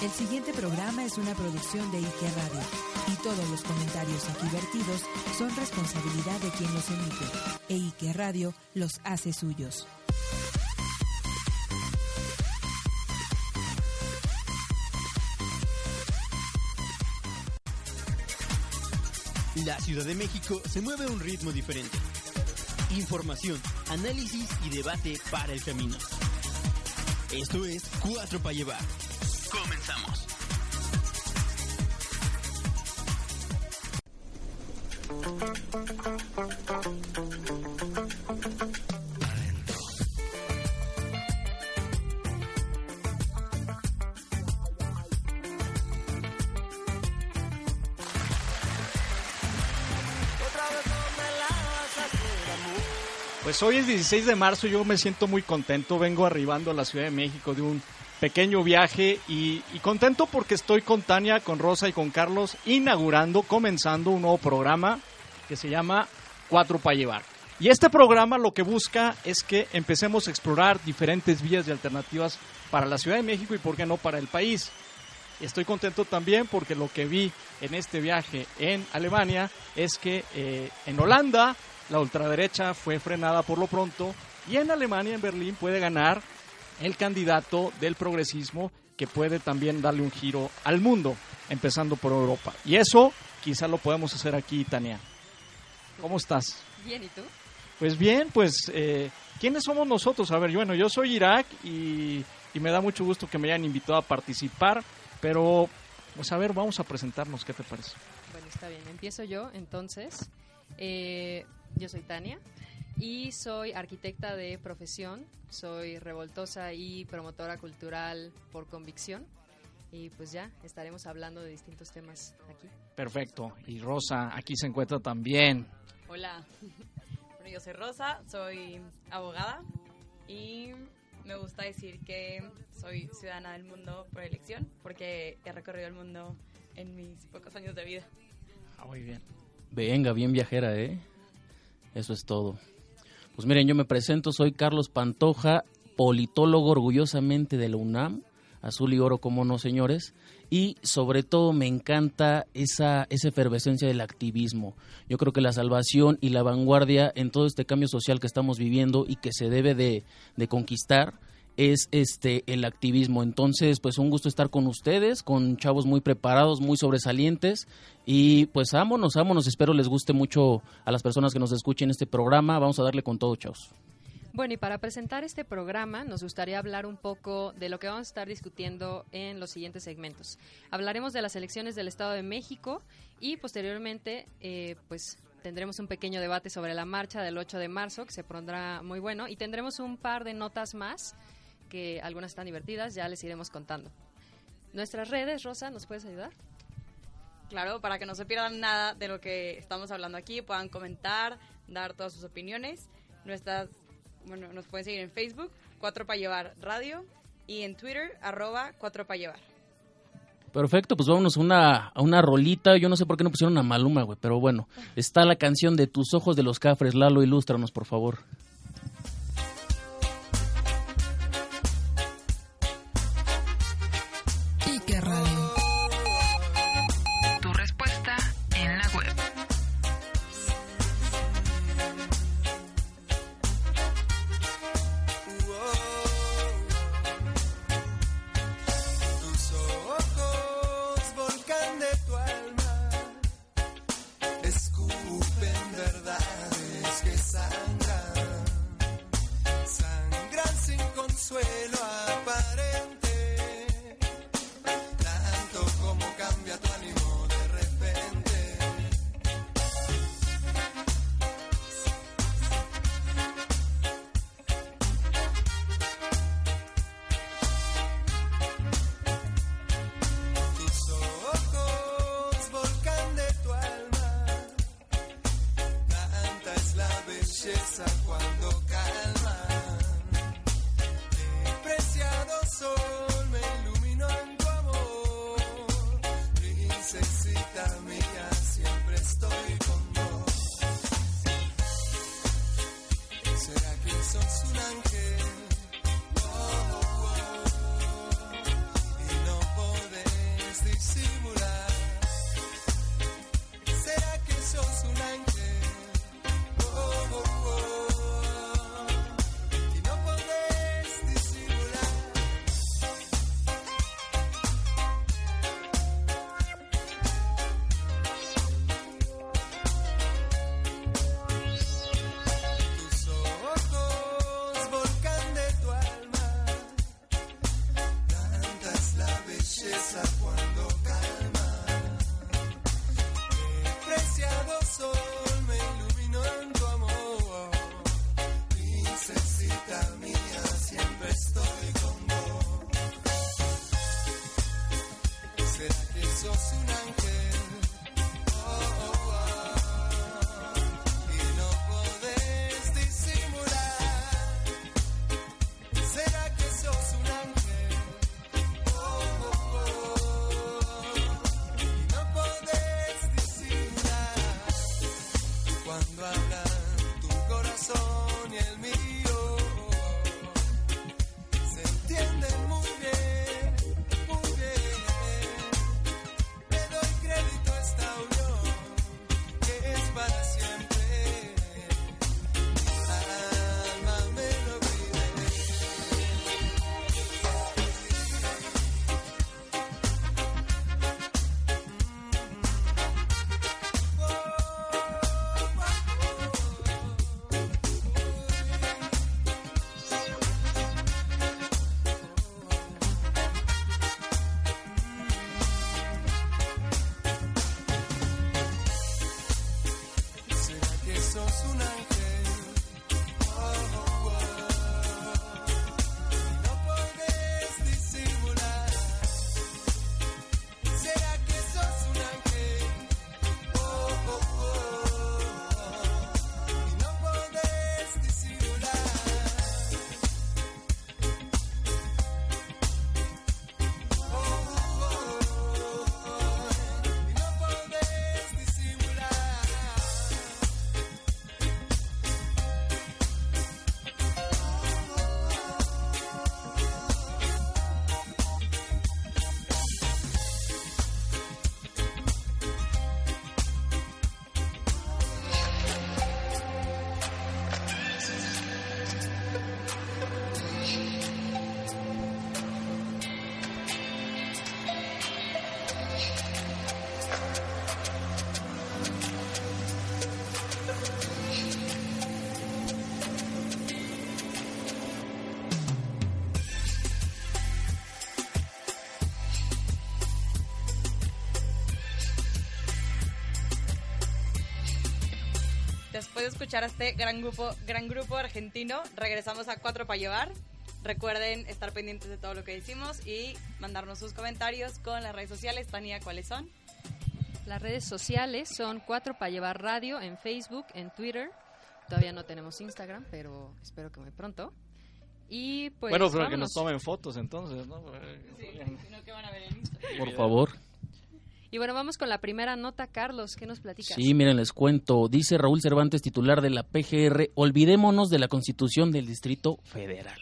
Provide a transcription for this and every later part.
El siguiente programa es una producción de Ike Radio y todos los comentarios aquí vertidos son responsabilidad de quien los emite e Ike Radio los hace suyos. La Ciudad de México se mueve a un ritmo diferente. Información, análisis y debate para el camino. Esto es Cuatro para llevar. Comenzamos. Pues hoy es 16 de marzo, yo me siento muy contento, vengo arribando a la Ciudad de México de un pequeño viaje y, contento porque estoy con Tania, con Rosa y con Carlos inaugurando, comenzando un nuevo programa que se llama Cuatro para llevar. Y este programa lo que busca es que empecemos a explorar diferentes vías y alternativas para la Ciudad de México y por qué no para el país. Estoy contento también porque lo que vi en este viaje en Alemania es que eh, en Holanda la ultraderecha fue frenada por lo pronto y en Alemania, en Berlín, puede ganar el candidato del progresismo que puede también darle un giro al mundo, empezando por Europa. Y eso quizá lo podemos hacer aquí, Tania. ¿Cómo estás? Bien, ¿y tú? Pues bien, pues, eh, ¿quiénes somos nosotros? A ver, bueno, yo soy Irak y, y, me da mucho gusto que me hayan invitado a participar, pero, pues a ver, vamos a presentarnos, ¿qué te parece? Bueno, está bien, empiezo yo, entonces. Eh, yo soy Tania y soy arquitecta de profesión, soy revoltosa y promotora cultural por convicción. Y pues ya estaremos hablando de distintos temas aquí. Perfecto. Y Rosa, aquí se encuentra también. Hola. Bueno, yo soy Rosa, soy abogada y me gusta decir que soy ciudadana del mundo por elección porque he recorrido el mundo en mis pocos años de vida. Ah, muy bien. Venga, bien viajera, ¿eh? Eso es todo. Pues miren, yo me presento, soy Carlos Pantoja, politólogo orgullosamente de la UNAM, azul y oro como no, señores, y sobre todo me encanta esa, esa efervescencia del activismo. Yo creo que la salvación y la vanguardia en todo este cambio social que estamos viviendo y que se debe de, de conquistar es este el activismo. Entonces, pues un gusto estar con ustedes, con chavos muy preparados, muy sobresalientes y pues vámonos, vámonos. Espero les guste mucho a las personas que nos escuchen este programa. Vamos a darle con todo, chavos. Bueno, y para presentar este programa nos gustaría hablar un poco de lo que vamos a estar discutiendo en los siguientes segmentos. Hablaremos de las elecciones del Estado de México y posteriormente, eh, pues tendremos un pequeño debate sobre la marcha del 8 de marzo, que se pondrá muy bueno, y tendremos un par de notas más que algunas están divertidas, ya les iremos contando. Nuestras redes, Rosa, ¿nos puedes ayudar? Claro, para que no se pierdan nada de lo que estamos hablando aquí, puedan comentar, dar todas sus opiniones. Nuestras, bueno, nos pueden seguir en Facebook, 4 para llevar radio, y en Twitter, arroba 4 para llevar. Perfecto, pues vámonos a una, a una rolita. Yo no sé por qué no pusieron una maluma, güey, pero bueno, está la canción de Tus ojos de los cafres. Lalo, ilústranos, por favor. De escuchar a este gran grupo, gran grupo argentino, regresamos a Cuatro para llevar. Recuerden estar pendientes de todo lo que decimos y mandarnos sus comentarios con las redes sociales. Tania, ¿cuáles son? Las redes sociales son 4 para llevar radio en Facebook, en Twitter. Todavía no tenemos Instagram, pero espero que muy pronto. Y pues bueno, pero que nos tomen fotos entonces, ¿no? sino que van a ver en Instagram. Por favor. Y bueno, vamos con la primera nota, Carlos, ¿qué nos platicas? Sí, miren, les cuento. Dice Raúl Cervantes, titular de la PGR, olvidémonos de la constitución del Distrito Federal.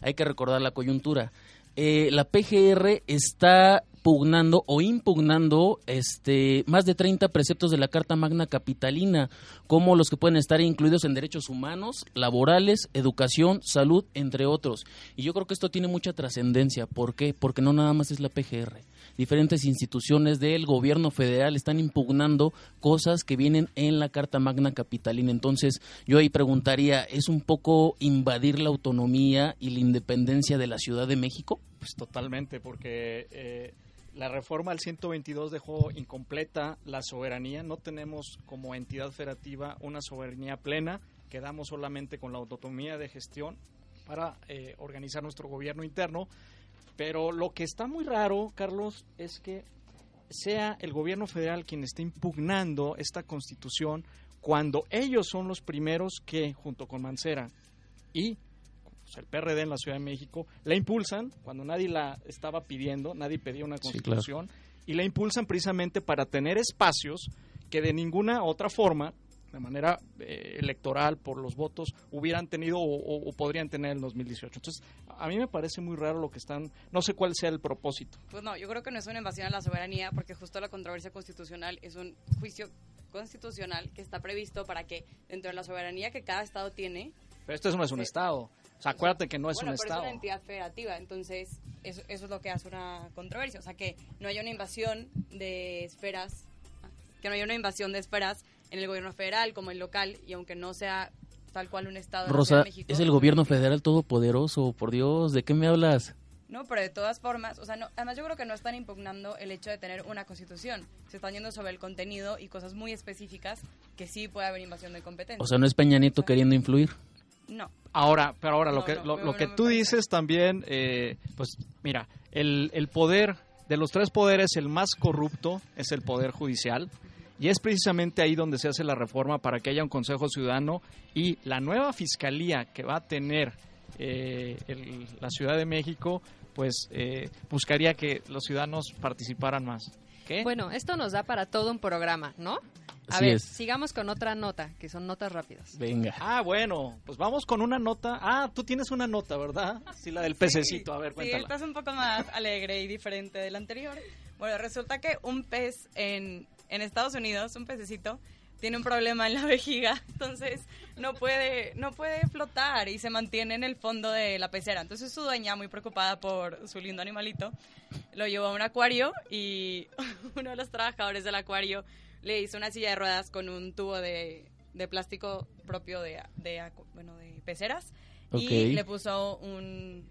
Hay que recordar la coyuntura. Eh, la PGR está pugnando o impugnando este más de 30 preceptos de la Carta Magna Capitalina, como los que pueden estar incluidos en derechos humanos, laborales, educación, salud, entre otros. Y yo creo que esto tiene mucha trascendencia. ¿Por qué? Porque no nada más es la PGR. Diferentes instituciones del gobierno federal están impugnando cosas que vienen en la Carta Magna Capitalina. Entonces, yo ahí preguntaría, ¿es un poco invadir la autonomía y la independencia de la Ciudad de México? Pues totalmente, porque eh, la reforma al 122 dejó incompleta la soberanía. No tenemos como entidad federativa una soberanía plena. Quedamos solamente con la autonomía de gestión para eh, organizar nuestro gobierno interno. Pero lo que está muy raro, Carlos, es que sea el gobierno federal quien esté impugnando esta constitución cuando ellos son los primeros que, junto con Mancera y pues, el PRD en la Ciudad de México, la impulsan cuando nadie la estaba pidiendo, nadie pedía una Sí, constitución, y la impulsan precisamente para tener espacios que de ninguna otra forma, de manera eh, electoral, por los votos, hubieran tenido o, o- o podrían tener en 2018. Entonces, a mí me parece muy raro lo que están, no sé cuál sea el propósito. Pues no, yo creo que no es una invasión a la soberanía porque justo la controversia constitucional es un juicio constitucional que está previsto para que dentro de la soberanía que cada estado tiene, Pero esto no es un Sí. Estado. O sea, acuérdate que no es bueno, un pero Estado. es una entidad federativa, entonces eso, eso es lo que hace una controversia, o sea, que no haya una invasión de esferas, que no haya una invasión de esferas en el gobierno federal como el local y aunque no sea tal cual un estado Rosa, de México, es el gobierno federal todopoderoso, por Dios, ¿de qué me hablas? No, pero de todas formas, o sea, no, además yo creo que no están impugnando el hecho de tener una constitución. Se están yendo sobre el contenido y cosas muy específicas que sí puede haber invasión de competencia. O sea, no es Peña Nieto queriendo influir. No. Ahora, pero ahora lo que, no, lo, que tú dices también, eh, pues mira, el, el poder de los tres poderes, el más corrupto es el poder judicial. Y es precisamente ahí donde se hace la reforma para que haya un Consejo Ciudadano y la nueva fiscalía que va a tener eh, el- la Ciudad de México, pues eh, buscaría que los ciudadanos participaran más. ¿Qué? Bueno, esto nos da para todo un programa, ¿no? A ver, es. sigamos con otra nota, que son notas rápidas. Venga. Ah, bueno, pues vamos con una nota. Ah, tú tienes una nota, ¿verdad? Sí, la del pececito. A ver, Sí, cuéntala. esta es un poco más alegre y diferente del anterior. Bueno, resulta que un pez en, en Estados Unidos, un pececito, tiene un problema en la vejiga, entonces no puede, no puede flotar y se mantiene en el fondo de la pecera. Entonces su dueña, muy preocupada por su lindo animalito, lo llevó a un acuario y uno de los trabajadores del acuario le hizo una silla de ruedas con un tubo de, de plástico propio de, de, acu- bueno, de peceras y le puso un,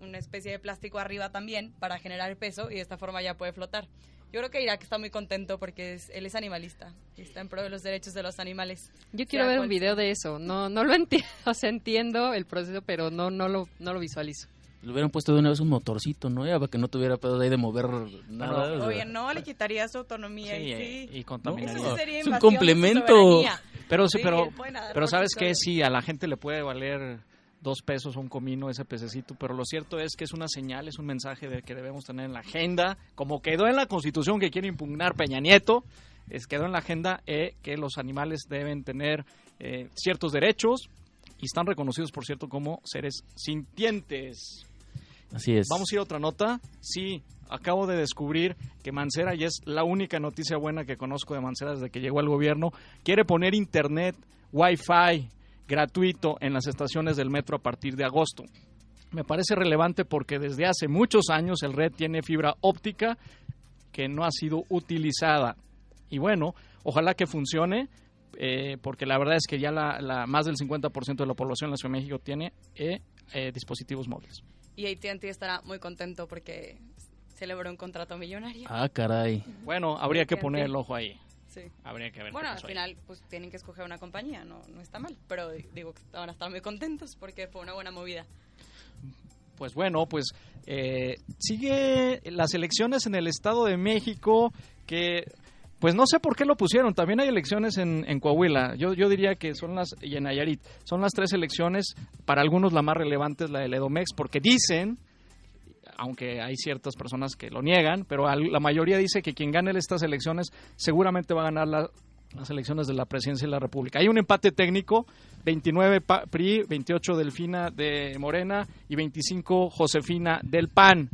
una especie de plástico arriba también para generar peso y de esta forma ya puede flotar. Yo creo que Irak está muy contento porque es- él es animalista y está en pro de los derechos de los animales. Yo quiero Sea ver un video sea. de eso. No, no lo entiendo, o sea, entiendo el proceso, pero no, no lo, no lo visualizo. Le hubieran puesto de una vez un motorcito, ¿no? Ya para que no tuviera pedo ahí de mover nada. o sea. Oye, no, le quitaría su autonomía Sí, y eh, sí. y contaminaría. Eso sí sería Es un de complemento. Pero sí, Sí, pero, pero sabes solo. sí, a la gente le puede valer dos pesos o un comino ese pececito, pero lo cierto es que es una señal, es un mensaje de que debemos tener en la agenda, como quedó en la Constitución que quiere impugnar Peña Nieto, es quedó en la agenda eh, que los animales deben tener eh, ciertos derechos y están reconocidos, por cierto, como seres sintientes. Así es. Vamos a ir a otra nota. Sí, acabo de descubrir que Mancera, y es la única noticia buena que conozco de Mancera desde que llegó al gobierno, quiere poner internet, wifi gratuito en las estaciones del metro a partir de agosto. Me parece relevante porque desde hace muchos años el red tiene fibra óptica que no ha sido utilizada. Y bueno, ojalá que funcione, eh, porque la verdad es que ya la, la- más del 50% de la población en la Ciudad de México tiene eh, eh, dispositivos móviles. Y AT&T estará muy contento porque celebró un contrato millonario. Ah, caray. Bueno, habría que poner el ojo ahí. Sí. Habría que ver. Bueno, qué al ahí. final pues tienen que escoger una compañía, no, no está mal, pero digo que van a estar muy contentos porque fue una buena movida. Pues bueno, pues eh, sigue las elecciones en el Estado de México que pues no sé por qué lo pusieron. También hay elecciones en, Coahuila. Yo, yo diría que son las, y en Nayarit, son las tres elecciones, para algunos la más relevante es la del Edomex, porque dicen, aunque hay ciertas personas que lo niegan, pero la mayoría dice que quien gane estas elecciones seguramente va a ganar la- las elecciones de la presidencia de la República. Hay un empate técnico, 29 pa- PRI, 28 Delfina de Morena y 25 Josefina del PAN.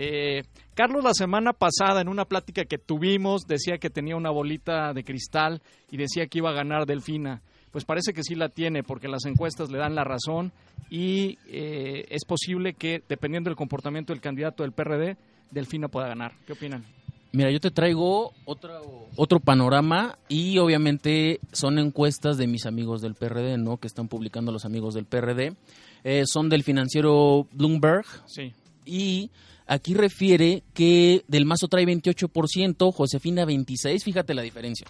Eh, Carlos la semana pasada en una plática que tuvimos decía que tenía una bolita de cristal y decía que iba a ganar Delfina. Pues parece que sí la tiene porque las encuestas le dan la razón y eh, es posible que dependiendo del comportamiento del candidato del PRD, Delfina pueda ganar. ¿Qué opinan? Mira, yo te traigo otro, otro panorama y obviamente son encuestas de mis amigos del PRD, ¿no? Que están publicando los amigos del PRD. Eh, son del financiero Bloomberg Sí. Y aquí refiere que Del Mazo trae 28%, Josefina 26%, fíjate la diferencia.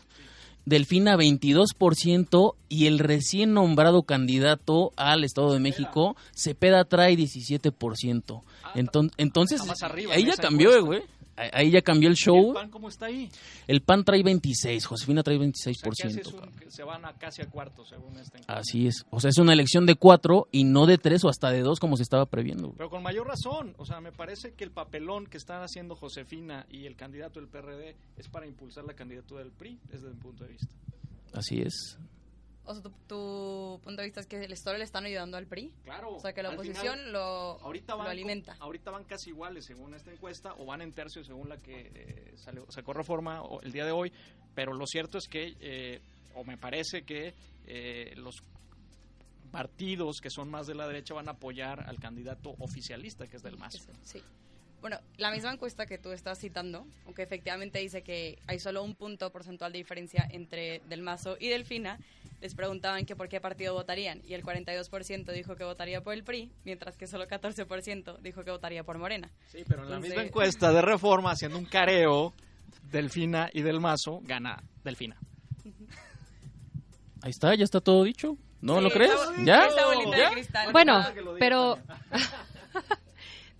Delfina 22% y el recién nombrado candidato al Estado de México, Cepeda trae 17%. Enton- entonces, Ah, más arriba ahí ya cambió, eh, güey. Ahí- ya cambió el show. ¿El PAN cómo está ahí? El PAN trae 26, Josefina trae O sea, 26%. que haces un- cabrón. que se van a casi a cuarto según esta encuesta. Así es. O sea, es una elección de cuatro y no de tres o hasta de dos como se estaba previendo. Pero con mayor razón, o sea, me parece que el papelón que están haciendo Josefina y el candidato del PRD es para impulsar la candidatura del PRI, desde mi punto de vista. Así es. O sea, tu, tu punto de vista es que el Store le están ayudando al PRI. Claro. O sea, que la oposición final, lo, ahorita lo van, alimenta. ahorita van casi iguales según esta encuesta, o van en tercio según la que eh, salió, sacó Reforma el día de hoy, pero lo cierto es que, eh, o me parece que eh, los partidos que son más de la derecha van a apoyar al candidato oficialista que es del MAS. Sí. Bueno, la misma encuesta que tú estás citando, aunque efectivamente dice que hay solo un punto porcentual de diferencia entre Del Mazo y Delfina, les preguntaban que por qué partido votarían y el 42% dijo que votaría por el PRI, mientras que solo 14% dijo que votaría por Morena. Sí, pero en la Entonces- misma encuesta de Reforma, haciendo un careo, Delfina y Del Mazo, gana Delfina. Ahí está, ya está todo dicho. ¿No Sí, lo crees? ¿Ya? Bueno, pero...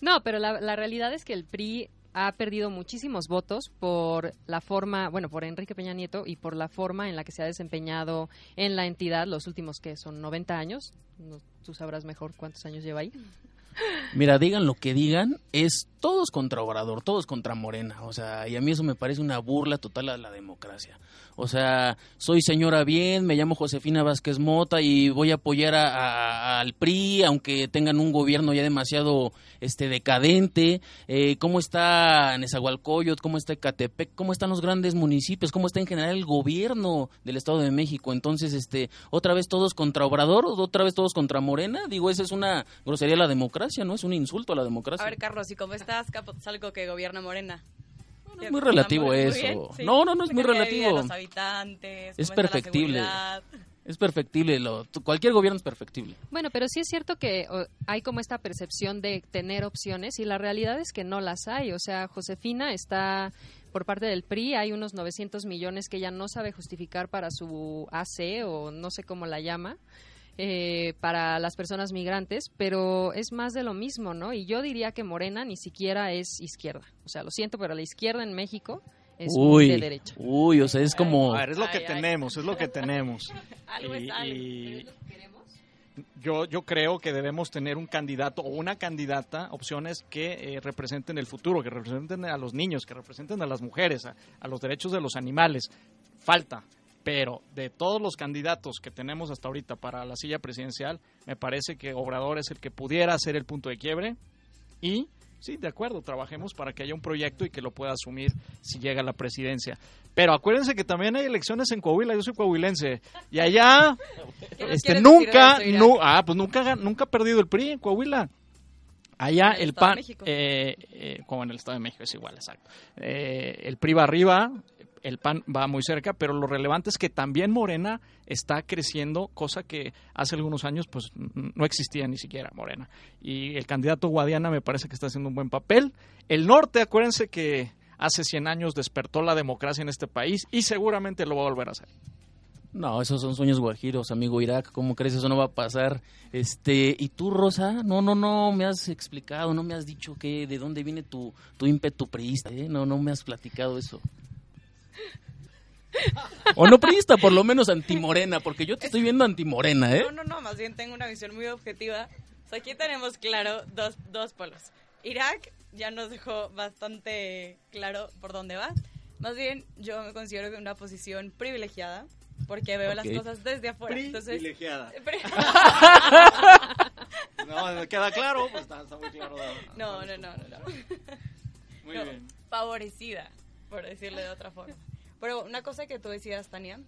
No, pero la, la realidad es que el PRI ha perdido muchísimos votos por la forma, bueno, por Enrique Peña Nieto y por la forma en la que se ha desempeñado en la entidad los últimos, que son 90 años. No, tú sabrás mejor cuántos años lleva ahí. Mira, digan lo que digan, es todos contra Obrador, todos contra Morena. O sea, y a mí eso me parece una burla total a la democracia. O sea, soy señora bien, me llamo Josefina Vázquez Mota y voy a apoyar a- a- al PRI, aunque tengan un gobierno ya demasiado este decadente. Eh, ¿Cómo está Nezahualcóyotl? ¿Cómo está Ecatepec? ¿Cómo están los grandes municipios? ¿Cómo está en general el gobierno del Estado de México? Entonces, este, otra vez todos contra Obrador, otra vez todos contra Morena. Digo, esa es una grosería a la democracia, ¿no? Es un insulto a la democracia. A ver, Carlos, ¿y cómo estás? Capo, es algo que gobierna Morena. No es muy relativo eso. bien, sí. No, no, no es muy relativo. los habitantes, Es perfectible. Es perfectible. Lo, cualquier gobierno es perfectible. Bueno, pero sí es cierto que hay como esta percepción de tener opciones y la realidad es que no las hay. O sea, Josefina está por parte del PRI, hay unos 900 millones que ella no sabe justificar para su AC o no sé cómo la llama. eh, para las personas migrantes, pero es más de lo mismo, ¿no? Y yo diría que Morena ni siquiera es izquierda. O sea, lo siento, pero la izquierda en México es Uy, de derecha. uy, o sea, es como... A ver, es lo que Ay, ay. tenemos, es lo que tenemos. Algo Y- es algo. y yo, yo creo que debemos tener un candidato o una candidata, opciones que eh, representen el futuro, que representen a los niños, que representen a las mujeres, a, a los derechos de los animales. Falta. Pero de todos los candidatos que tenemos hasta ahorita para la silla presidencial, me parece que Obrador es el que pudiera ser el punto de quiebre. Y sí, de acuerdo, trabajemos para que haya un proyecto y que lo pueda asumir si llega a la presidencia. Pero acuérdense que también hay elecciones en Coahuila, yo soy coahuilense. Y allá ¿Qué nos este nunca ah pues nunca nunca ha perdido el PRI en Coahuila allá el el PAN eh, eh, como en el Estado de México es igual exacto Eh, el PRI va arriba el PAN va muy cerca pero lo relevante es que también Morena está creciendo cosa que hace algunos años pues no existía ni siquiera Morena y el candidato Guadiana me parece que está haciendo un buen papel el norte acuérdense que hace 100 años despertó la democracia en este país y seguramente lo va a volver a hacer No, esos son sueños guajiros, amigo Irak. ¿Cómo crees eso no va a pasar? Este, ¿y tú, Rosa? No, no, no me has explicado, no me has dicho que de dónde viene tu, tu ímpetu priista, ¿eh? No, no me has platicado eso. O no priista, por lo menos antimorena, porque yo te estoy viendo antimorena, ¿eh? No, no, no, más bien tengo una visión muy objetiva. O sea, aquí tenemos claro dos, dos polos. Irak ya nos dejó bastante claro por dónde va. Más bien, yo me considero en una posición privilegiada porque veo las Ok. cosas desde afuera. Entonces, privilegiada Pri- No, queda claro, pues está, está muy claro. No, no, no, no, no. Muy No, bien. favorecida, por decirle de otra forma. Pero una cosa que tú decías, Tania,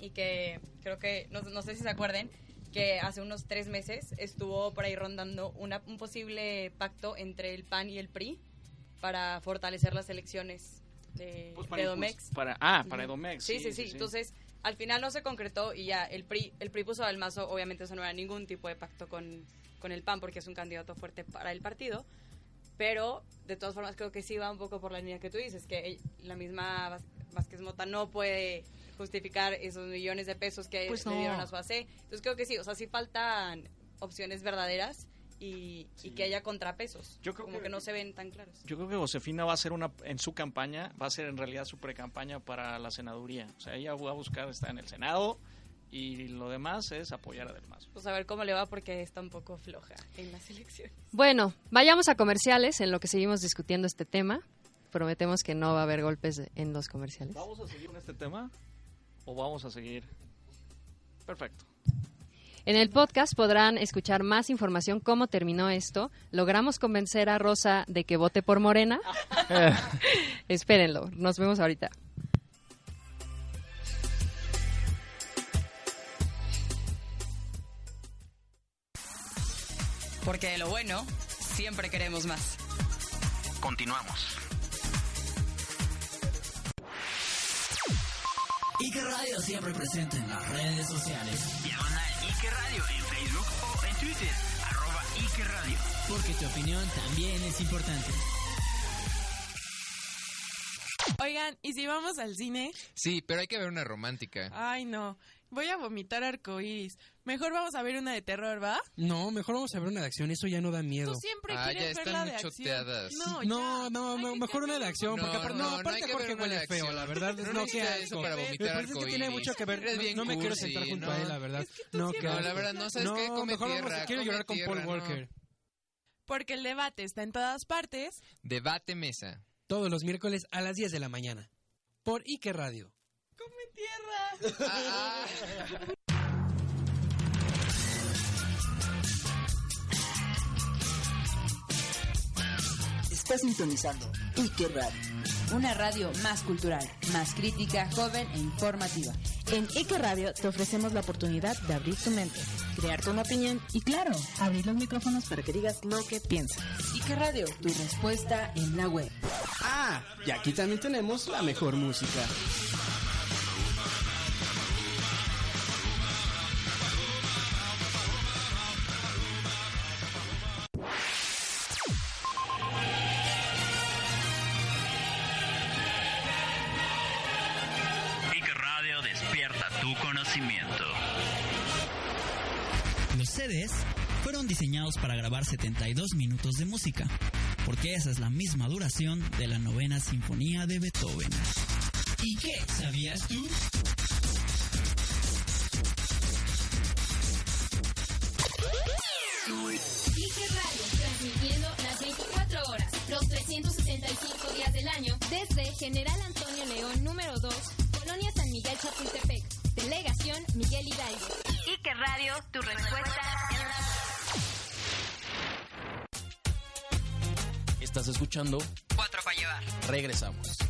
y que creo que, no, no sé si se acuerden, que hace unos tres meses estuvo por ahí rondando una, un posible pacto entre el PAN y el PRI para fortalecer las elecciones de, Pues de para Edomex. impuls- para- ah, para. Edomex. Sí sí, sí, Entonces, al final no se concretó y ya el PRI, el PRI puso al mazo, obviamente eso no era ningún tipo de pacto con, con el PAN porque es un candidato fuerte para el partido, pero de todas formas creo que sí va un poco por la línea que tú dices, que la misma Vázquez Mota no puede justificar esos millones de pesos que Pues le no. dieron a su AC. Entonces creo que sí, o sea, sí faltan opciones verdaderas y, y que haya contrapesos, Yo creo como que- que no se ven tan claros. Yo creo que Josefina va a hacer una, en su campaña, va a ser en realidad su pre-campaña para la senaduría. O sea, ella va a buscar estar en el Senado y lo demás es apoyar a Del Mazo. Pues a ver cómo le va porque está un poco floja en las elecciones. Bueno, vayamos a comerciales en lo que seguimos discutiendo este tema. Prometemos que no va a haber golpes en los comerciales. ¿Vamos a seguir con este tema o vamos a seguir? Perfecto. En el podcast podrán escuchar más información cómo terminó esto. Logramos convencer a Rosa de que vote por Morena. Espérenlo, nos vemos ahorita. Porque de lo bueno, siempre queremos más. Continuamos. Ike Radio siempre presente en las redes sociales. Diagonal Ike Radio en Facebook o en Twitter. Arroba Ike Radio. Porque tu opinión también es importante. Oigan, ¿y si vamos al cine? Sí, pero hay que ver una romántica. Ay, no. Voy a vomitar arcoíris. Mejor vamos a ver una de terror, ¿va? No, mejor vamos a ver una de acción, eso ya no da miedo. Tú siempre Ah, quieres ya ver están la de muy acción. choteadas. No, No, ya. no, no, mejor una de acción, No, porque aparte, no, no, no aparte que Jorge huele feo, la verdad. No No, necesita eso para vomitar parece que tiene mucho que ver. No, no me quiero sentar junto no. a él, la verdad. Es que No, No, la verdad, no sabes No, qué come mejor vamos- tierra. Quiero llorar con Paul no. Walker. Porque el debate está en todas partes. Debate mesa. Todos los miércoles a las 10 de la mañana. Por Ike Radio. Come tierra. Está sintonizando Ike Radio. Una radio más cultural, más crítica, joven e informativa. En Ike Radio te ofrecemos la oportunidad de abrir tu mente, crearte una opinión y claro, abrir los micrófonos para que digas lo que piensas. Ike Radio, tu respuesta en la web. Ah, y aquí también tenemos la mejor música. Tu conocimiento. Los CDs fueron diseñados para grabar 72 minutos de música, porque esa es la misma duración de la novena sinfonía de Beethoven. ¿Y qué? ¿Sabías tú? Radio, transmitiendo las 24 horas, los 365 días del año, desde General Antonio Miguel Hidalgo. Ike Radio, tu respuesta en la Estás escuchando Cuatro para llevar. Regresamos.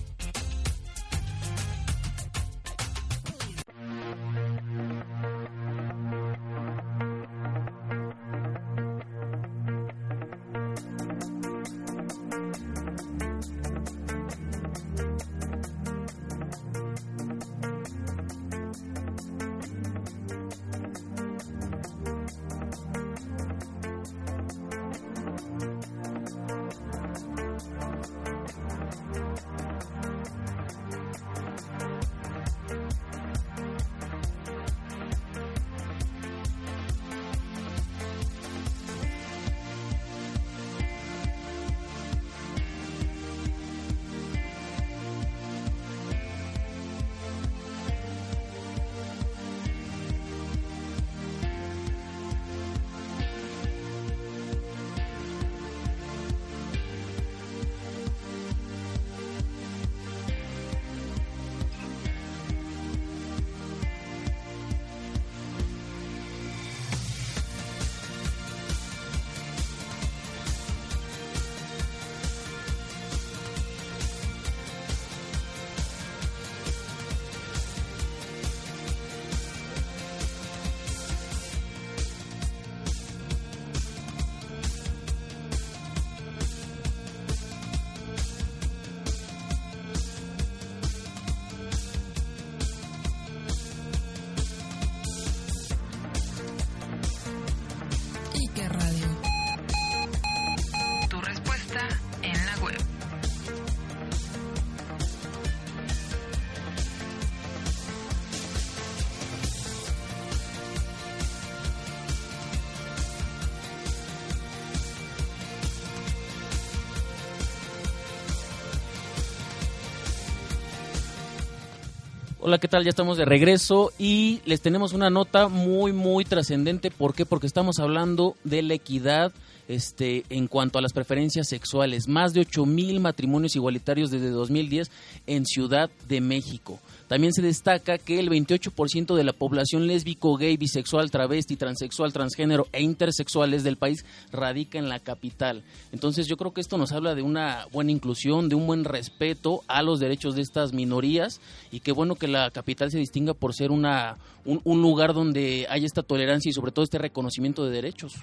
Hola, ¿qué tal? Ya estamos de regreso y les tenemos una nota muy, muy trascendente. ¿Por qué? Porque estamos hablando de la equidad este, en cuanto a las preferencias sexuales. Más de 8 mil matrimonios igualitarios desde 2010 en Ciudad de México. También se destaca que el 28% de la población lésbico, gay, bisexual, travesti, transexual, transgénero e intersexuales del país radica en la capital. Entonces yo creo que esto nos habla de una buena inclusión, de un buen respeto a los derechos de estas minorías y qué bueno que la capital se distinga por ser una, un, lugar donde hay esta tolerancia y sobre todo este reconocimiento de derechos.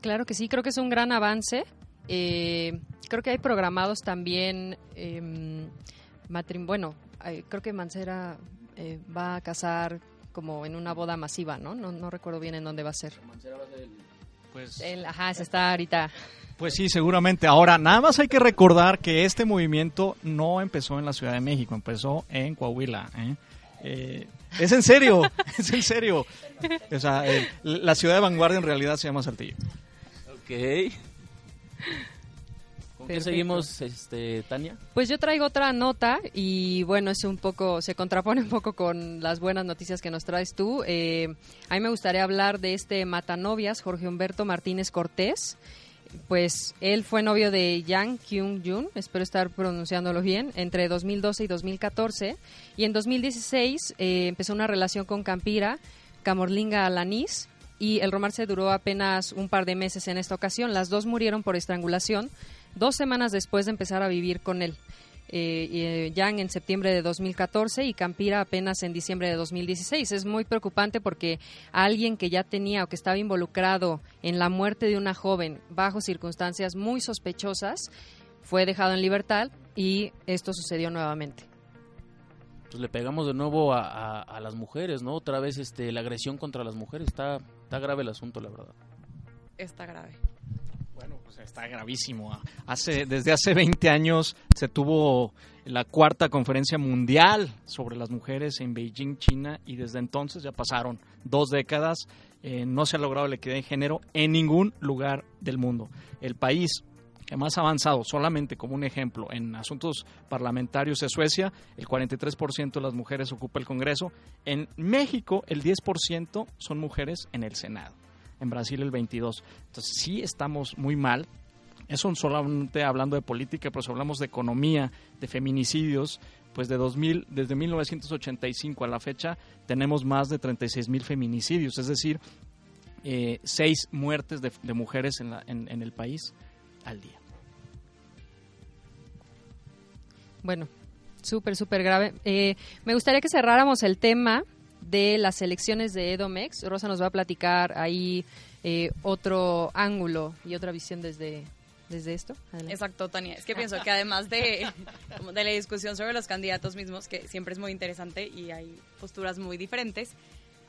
Claro que sí, creo que es un gran avance. Eh, creo que hay programados también, eh, matrim- bueno, eh, creo que Mancera eh, va a casar como en una boda masiva, ¿no? ¿no? No recuerdo bien en dónde va a ser. Pues, El- ajá, se está ahorita. Pues sí, seguramente. Ahora, nada más hay que recordar que este movimiento no empezó en la Ciudad de México, empezó en Coahuila. ¿eh? Eh, es en serio, es en serio. O sea, eh, la ciudad de vanguardia en realidad se llama Saltillo. ¿Con qué seguimos, este, Tania? Pues yo traigo otra nota y bueno, es un poco, se contrapone un poco con las buenas noticias que nos traes tú. Eh, a mí me gustaría hablar de este matanovias, Jorge Humberto Martínez Cortés. Pues él fue novio de Yang Kyung-jun, espero estar pronunciándolo bien, entre 2012 y 2014. Y en 2016 eh, empezó una relación con Campira, Camorlinga Alanis, y el romance duró apenas un par de meses en esta ocasión. Las dos murieron por estrangulación dos semanas después de empezar a vivir con él. Eh, eh, Yang en septiembre de 2014 y Campira apenas en diciembre de 2016. Es muy preocupante porque alguien que ya tenía o que estaba involucrado en la muerte de una joven bajo circunstancias muy sospechosas fue dejado en libertad y esto sucedió nuevamente. Pues le pegamos de nuevo a, a- a las mujeres, ¿no? Otra vez este, la agresión contra las mujeres. Está, está grave el asunto, la verdad. Está grave. Bueno, pues está gravísimo. Hace, desde hace 20 años se tuvo la cuarta conferencia mundial sobre las mujeres en Beijing, China, y desde entonces ya pasaron dos décadas. eh, no se ha logrado la equidad de género en ningún lugar del mundo. El país más avanzado, solamente como un ejemplo, en asuntos parlamentarios es Suecia, el 43% de las mujeres ocupa el Congreso. En México, el 10% son mujeres en el Senado en Brasil el 22. Entonces sí estamos muy mal. Eso solamente hablando de política, pero si hablamos de economía, de feminicidios, pues de 2000, desde 1985 a la fecha tenemos más de 36 mil feminicidios, es decir, eh, seis muertes de, de mujeres en, la- en- en el país al día. Bueno, súper, súper grave. Eh, me gustaría que cerráramos el tema de las elecciones de Edomex. Rosa nos va a platicar ahí eh, otro ángulo y otra visión desde, desde esto. Exacto, Tania. Es que pienso que además de, de la discusión sobre los candidatos mismos, que siempre es muy interesante y hay posturas muy diferentes,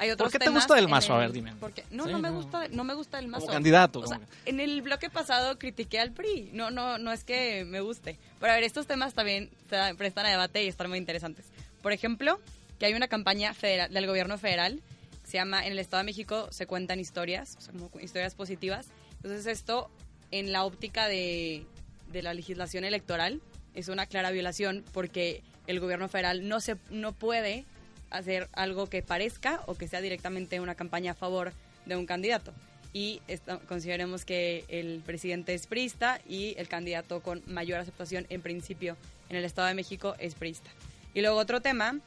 hay otros ¿Por qué te gusta del mazo? A ver, dime. porque- no, Sí, no me no. gusta, no me gusta el mazo. candidato, O sea, como en el bloque pasado critiqué al PRI. No, no, no es que me guste. Pero a ver, estos temas también se prestan a debate y están muy interesantes. Por ejemplo, que hay una campaña federal, del gobierno federal que se llama En el Estado de México se cuentan historias, o sea, como historias positivas. Entonces esto, en la óptica de, de la legislación electoral, es una clara violación porque el gobierno federal no, se, no puede hacer algo que parezca o que sea directamente una campaña a favor de un candidato. Y esta- consideremos que el presidente es priista y el candidato con mayor aceptación en principio en el Estado de México es priista. Y luego otro tema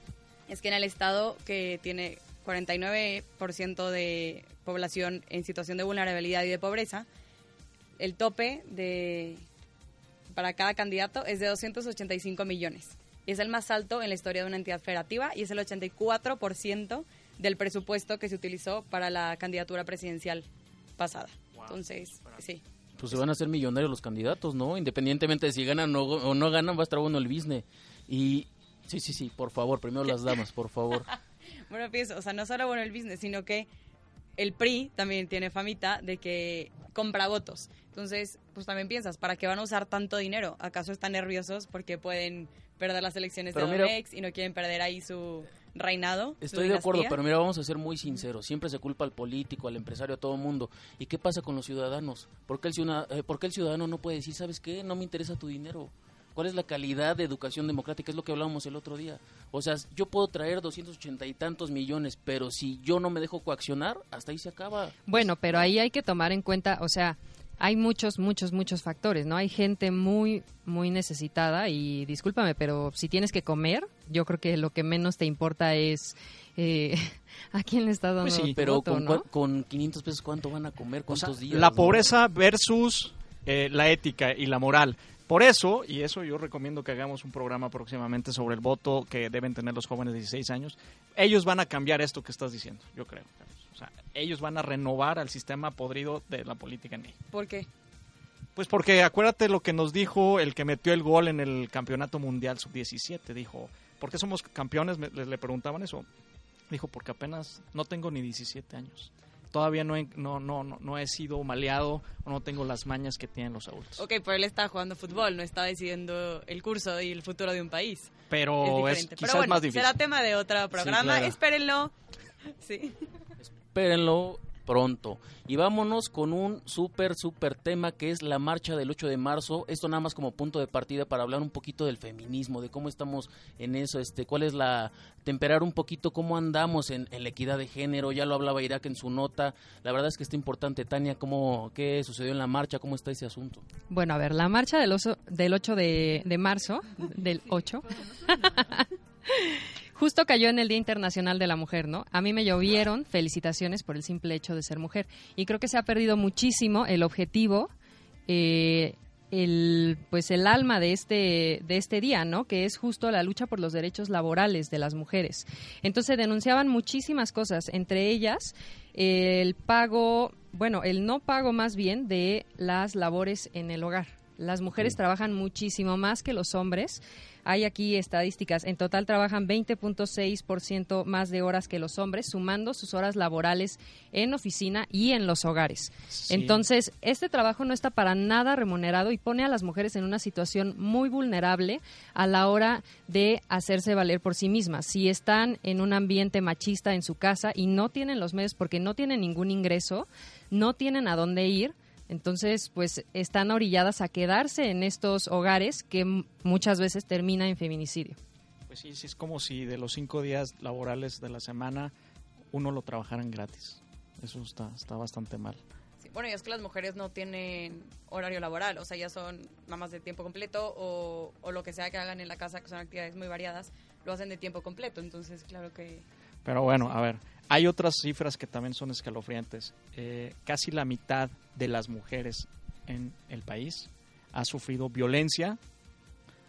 es que en el Estado que tiene 49% de población en situación de vulnerabilidad y de pobreza, el tope de para cada candidato es de 285 millones. Y es el más alto en la historia de una entidad federativa y es el 84% del presupuesto que se utilizó para la candidatura presidencial pasada. Entonces, sí. Pues se van a hacer millonarios los candidatos, ¿no? Independientemente de si ganan o, o no ganan, va a estar bueno el business. Y sí, sí, sí, por favor, primero las damas, por favor. Bueno, pienso, o sea, no solo bueno el business, sino que el PRI también tiene famita de que compra votos. Entonces, pues también piensas, ¿para qué van a usar tanto dinero? ¿Acaso están nerviosos porque pueden perder las elecciones Pero de Domex y no quieren perder ahí su reinado? su Estoy de acuerdo, pero mira, vamos a ser muy sinceros. Siempre se culpa al político, al empresario, a todo mundo. ¿Y qué pasa con los ciudadanos? ¿Por qué el ciudadano, ¿por qué el ciudadano no puede decir, sabes qué? No me interesa tu dinero. ¿Cuál es la calidad de educación democrática? Es lo que hablábamos el otro día. O sea, yo puedo traer 280 y tantos millones, pero si yo no me dejo coaccionar, hasta ahí se acaba. Bueno, pero ahí hay que tomar en cuenta, o sea, hay muchos, muchos, muchos factores, ¿no? Hay gente muy, muy necesitada y discúlpame, pero si tienes que comer, yo creo que lo que menos te importa es eh, a quién le estás dando Pues sí, tu pero voto, con, ¿no? con 500 pesos, ¿cuánto van a comer? ¿Cuántos días? La no? pobreza versus eh, la ética y la moral. Por eso, y eso yo recomiendo que hagamos un programa próximamente sobre el voto que deben tener los jóvenes de 16 años, ellos van a cambiar esto que estás diciendo, yo creo. O sea, ellos van a renovar al sistema podrido de la política en México. ¿Por qué? Pues porque acuérdate lo que nos dijo el que metió el gol en el Campeonato Mundial Sub-17. Dijo, ¿por qué somos campeones? Me- le, preguntaban eso. Dijo, porque apenas no tengo ni 17 años. Todavía no he, no, no, no, no he sido maleado o no tengo las mañas que tienen los adultos. Ok, pero él está jugando fútbol, no está decidiendo el curso y el futuro de un país. Pero es, diferente. quizás Pero bueno, más difícil. será tema de otro programa. claro. Espérenlo. Sí. Espérenlo pronto. Y vámonos con un súper, súper tema que es la marcha del 8 de marzo. Esto nada más como punto de partida para hablar un poquito del feminismo, de cómo estamos en eso, este, cuál es la, temperar un poquito cómo andamos en, en la equidad de género. Ya lo hablaba Irak en su nota. La verdad es que está importante, Tania, cómo, qué sucedió en la marcha, cómo está ese asunto. Bueno, a ver, la marcha del, oso- del 8 de, de marzo, del 8, justo cayó en el Día Internacional de la Mujer, ¿no? A mí me llovieron felicitaciones por el simple hecho de ser mujer. Y creo que se ha perdido muchísimo el objetivo, eh, el, pues el alma de este, de este día, ¿no? Que es justo la lucha por los derechos laborales de las mujeres. Entonces denunciaban muchísimas cosas, entre ellas eh, el pago, bueno, el no pago más bien de las labores en el hogar. Las mujeres trabajan muchísimo más que los hombres. Hay aquí estadísticas. En total trabajan 20.6% más de horas que los hombres, sumando sus horas laborales en oficina y en los hogares. Sí. Entonces, este trabajo no está para nada remunerado y pone a las mujeres en una situación muy vulnerable a la hora de hacerse valer por sí mismas. Si están en un ambiente machista en su casa y no tienen los medios porque no tienen ningún ingreso, no tienen a dónde ir, entonces, pues están orilladas a quedarse en estos hogares que muchas veces termina en feminicidio. Pues sí, sí, es como si de los cinco días laborales de la semana uno lo trabajaran gratis. Eso está, está bastante mal. Sí, Bueno, y es que las mujeres no tienen horario laboral, o sea, ya son mamás de tiempo completo o, o lo que sea que hagan en la casa, que son actividades muy variadas, lo hacen de tiempo completo. Entonces, claro que Pero bueno, a ver, hay otras cifras que también son escalofriantes. Eh, casi la mitad de las mujeres en el país ha sufrido violencia,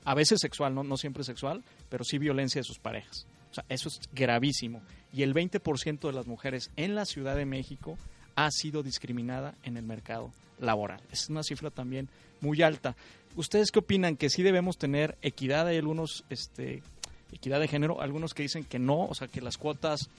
a veces sexual, no, no siempre sexual, pero sí violencia de sus parejas. O sea, eso es gravísimo. Y el 20% de las mujeres en la Ciudad de México ha sido discriminada en el mercado laboral. Es una cifra también muy alta. ¿Ustedes qué opinan? ¿Que sí debemos tener equidad? Hay algunos, este, equidad de género, algunos que dicen que no, o sea, que las cuotas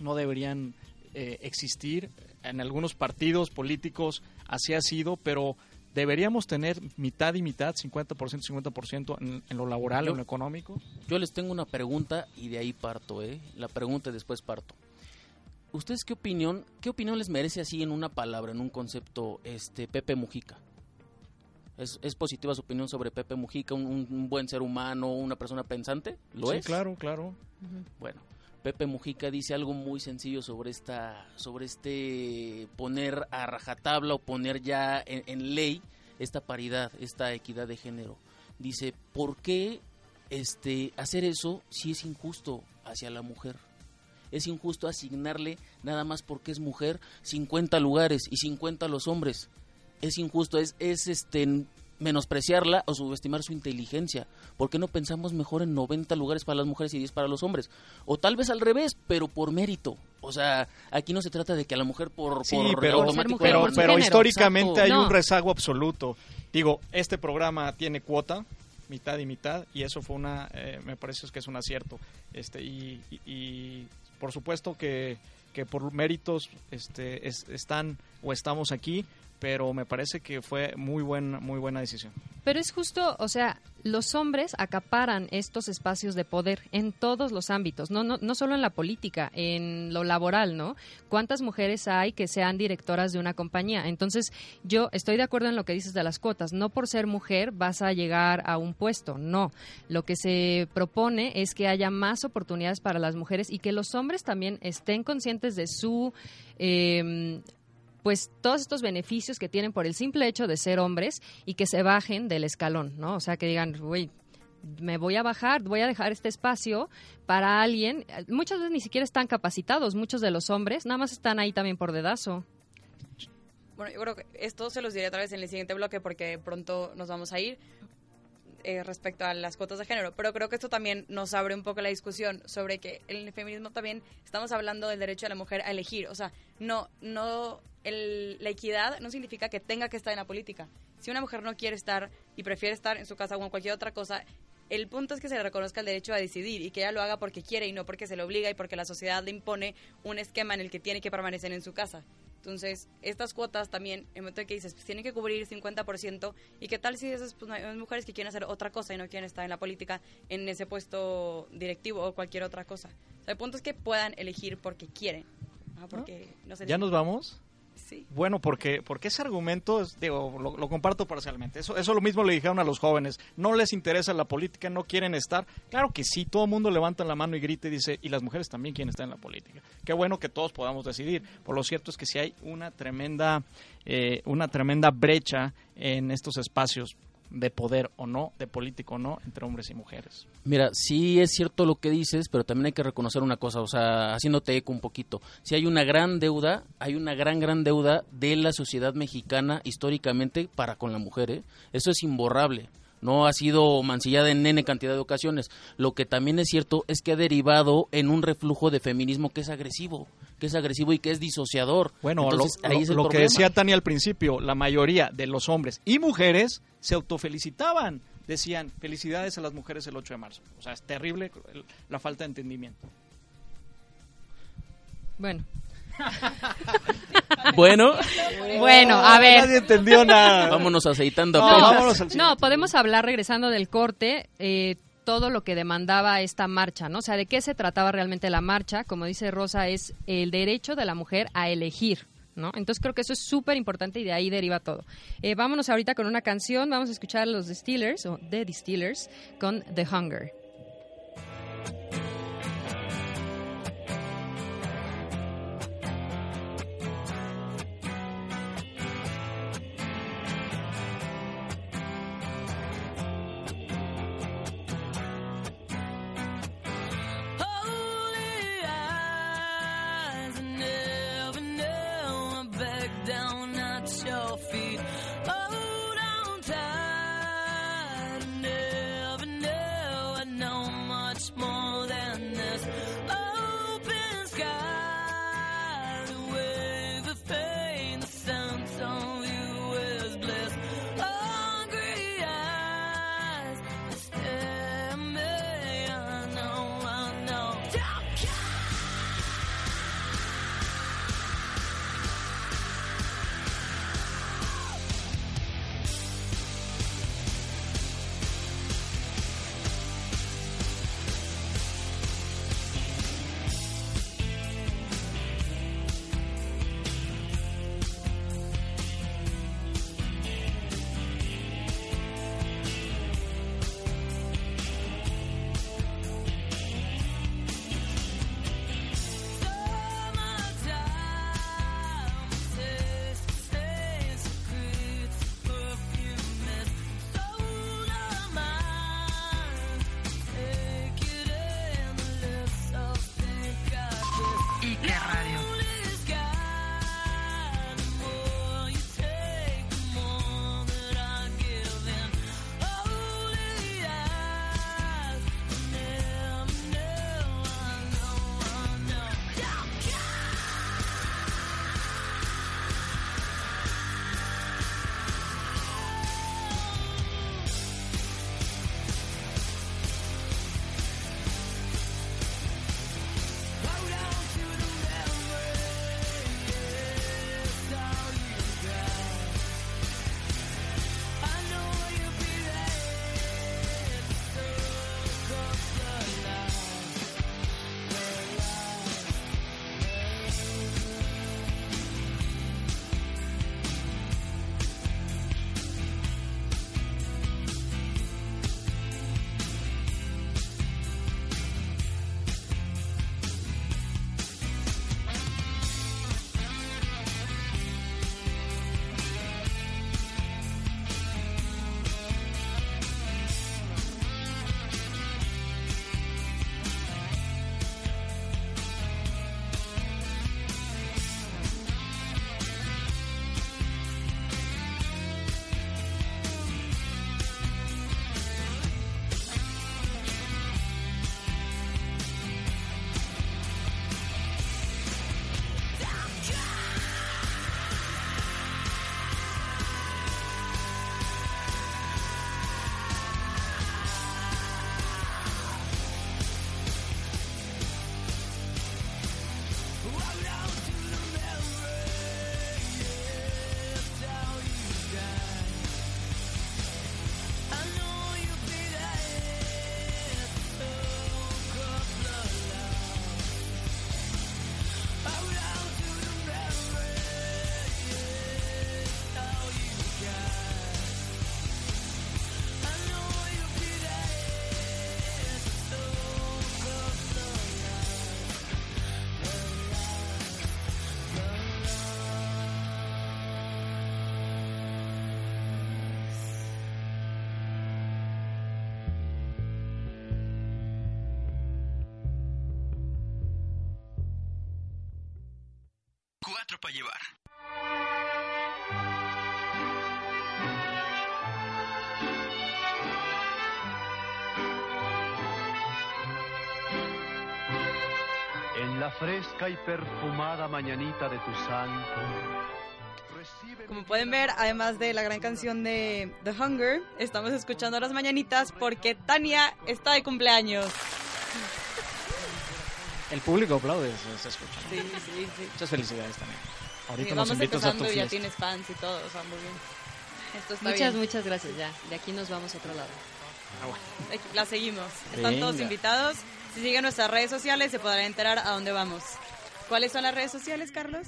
no deberían eh, existir. En algunos partidos políticos así ha sido, pero deberíamos tener mitad y mitad, 50%, 50% en, en lo laboral, Yo- en lo económico. Yo les tengo una pregunta y de ahí parto, ¿eh? La pregunta y después parto. ¿Ustedes qué opinión, qué opinión les merece así en una palabra, en un concepto, este Pepe Mujica? ¿Es, es positiva su opinión sobre Pepe Mujica, un, buen ser humano, una persona pensante? ¿Lo Sí, es? claro, claro. Bueno, Pepe Mujica dice algo muy sencillo sobre esta, sobre este poner a rajatabla o poner ya en, ley esta paridad, esta equidad de género. Dice, ¿por qué este hacer eso si es injusto hacia la mujer? Es injusto asignarle nada más porque es mujer 50 lugares y 50 a los hombres. Es injusto, es, es este menospreciarla o subestimar su inteligencia. ¿Por qué no pensamos mejor en 90 lugares para las mujeres y 10 para los hombres? O tal vez al revés, pero por mérito. O sea, aquí no se trata de que a la mujer por, Sí, por pero, automático pero, por pero históricamente Exacto. hay un rezago absoluto. Digo, este programa tiene cuota, mitad y mitad, y eso fue una, eh, me parece que es un acierto. Este, y, y- y por supuesto que, que por méritos este, es- están o estamos aquí, pero me parece que fue muy buena, muy buena decisión. Pero es justo, o sea, los hombres acaparan estos espacios de poder en todos los ámbitos, no, no, no solo en la política, en lo laboral, ¿no? ¿Cuántas mujeres hay que sean directoras de una compañía? Entonces, yo estoy de acuerdo en lo que dices de las cuotas. No por ser mujer vas a llegar a un puesto, no. Lo que se propone es que haya más oportunidades para las mujeres y que los hombres también estén conscientes de su eh, pues todos estos beneficios que tienen por el simple hecho de ser hombres y que se bajen del escalón, ¿no? O sea, que digan, güey, me voy a bajar, voy a dejar este espacio para alguien. Muchas veces ni siquiera están capacitados, muchos de los hombres, nada más están ahí también por dedazo. Bueno, yo creo que esto se los diré otra vez en el siguiente bloque porque pronto nos vamos a ir eh, respecto a las cuotas de género, pero creo que esto también nos abre un poco la discusión sobre que en el feminismo también estamos hablando del derecho de la mujer a elegir, o sea, no, no, el- la equidad no significa que tenga que estar en la política. Si una mujer no quiere estar y prefiere estar en su casa o en cualquier otra cosa, el punto es que se le reconozca el derecho a decidir y que ella lo haga porque quiere y no porque se le obliga y porque la sociedad le impone un esquema en el que tiene que permanecer en su casa. Entonces, estas cuotas también, en el momento en que dices, pues tienen que cubrir 50%, ¿y qué tal si esas pues, hay mujeres que quieren hacer otra cosa y no quieren estar en la política, en ese puesto directivo o cualquier otra cosa? O sea, el punto es que puedan elegir porque quieren. Porque, no sé, ¿Ya nos vamos? Sí. Bueno, porque, porque ese argumento, lo, comparto parcialmente. Eso, eso lo mismo le dijeron a los jóvenes. No les interesa la política, no quieren estar. Claro que sí, todo el mundo levanta la mano y grita y dice, y las mujeres también quieren estar en la política. Qué bueno que todos podamos decidir. Por lo cierto es que si hay una tremenda, eh, una tremenda brecha en estos espacios de poder o no, de político o no, entre hombres y mujeres. Mira, sí es cierto lo que dices, pero también hay que reconocer una cosa, o sea, haciéndote eco un poquito. Si hay una gran deuda, hay una gran, gran deuda de la sociedad mexicana históricamente para con la mujer, ¿eh? Eso es imborrable. No ha sido mancillada en N cantidad de ocasiones. Lo que también es cierto es que ha derivado en un reflujo de feminismo que es agresivo, que es agresivo y que es disociador. Bueno, Entonces, lo, ahí lo- es lo que decía Tania al principio, la mayoría de los hombres y mujeres se autofelicitaban. Decían, felicidades a las mujeres el 8 de marzo. O sea, es terrible la falta de entendimiento. Bueno. Bueno. Bueno, a ver. Nadie entendió nada. Vámonos aceitando No, podemos hablar regresando del corte. eh, todo lo que demandaba esta marcha, ¿no? O sea, ¿de qué se trataba realmente la marcha? Como dice Rosa, es el derecho de la mujer a elegir, ¿no? Entonces creo que eso es súper importante y de ahí deriva todo. Eh, vámonos ahorita con una canción, vamos a escuchar a los Distillers, o The Distillers, con The Hunger. Para llevar. En la fresca y perfumada mañanita de tu santo. Como pueden ver, además de la gran canción de The Hunger, estamos escuchando las mañanitas porque Tania está de cumpleaños. El público aplaude, se, se escucha. Sí, sí, sí. Muchas felicidades también. Ahorita Sí, nos invitas a tu ya tienes fans y todo, o sea, muy bien. Esto está Muchas, bien. muchas gracias. Ya, de aquí nos vamos a otro lado. Aquí La seguimos. Están todos invitados. Si siguen nuestras redes sociales se podrán enterar a dónde vamos. ¿Cuáles son las redes sociales, Carlos?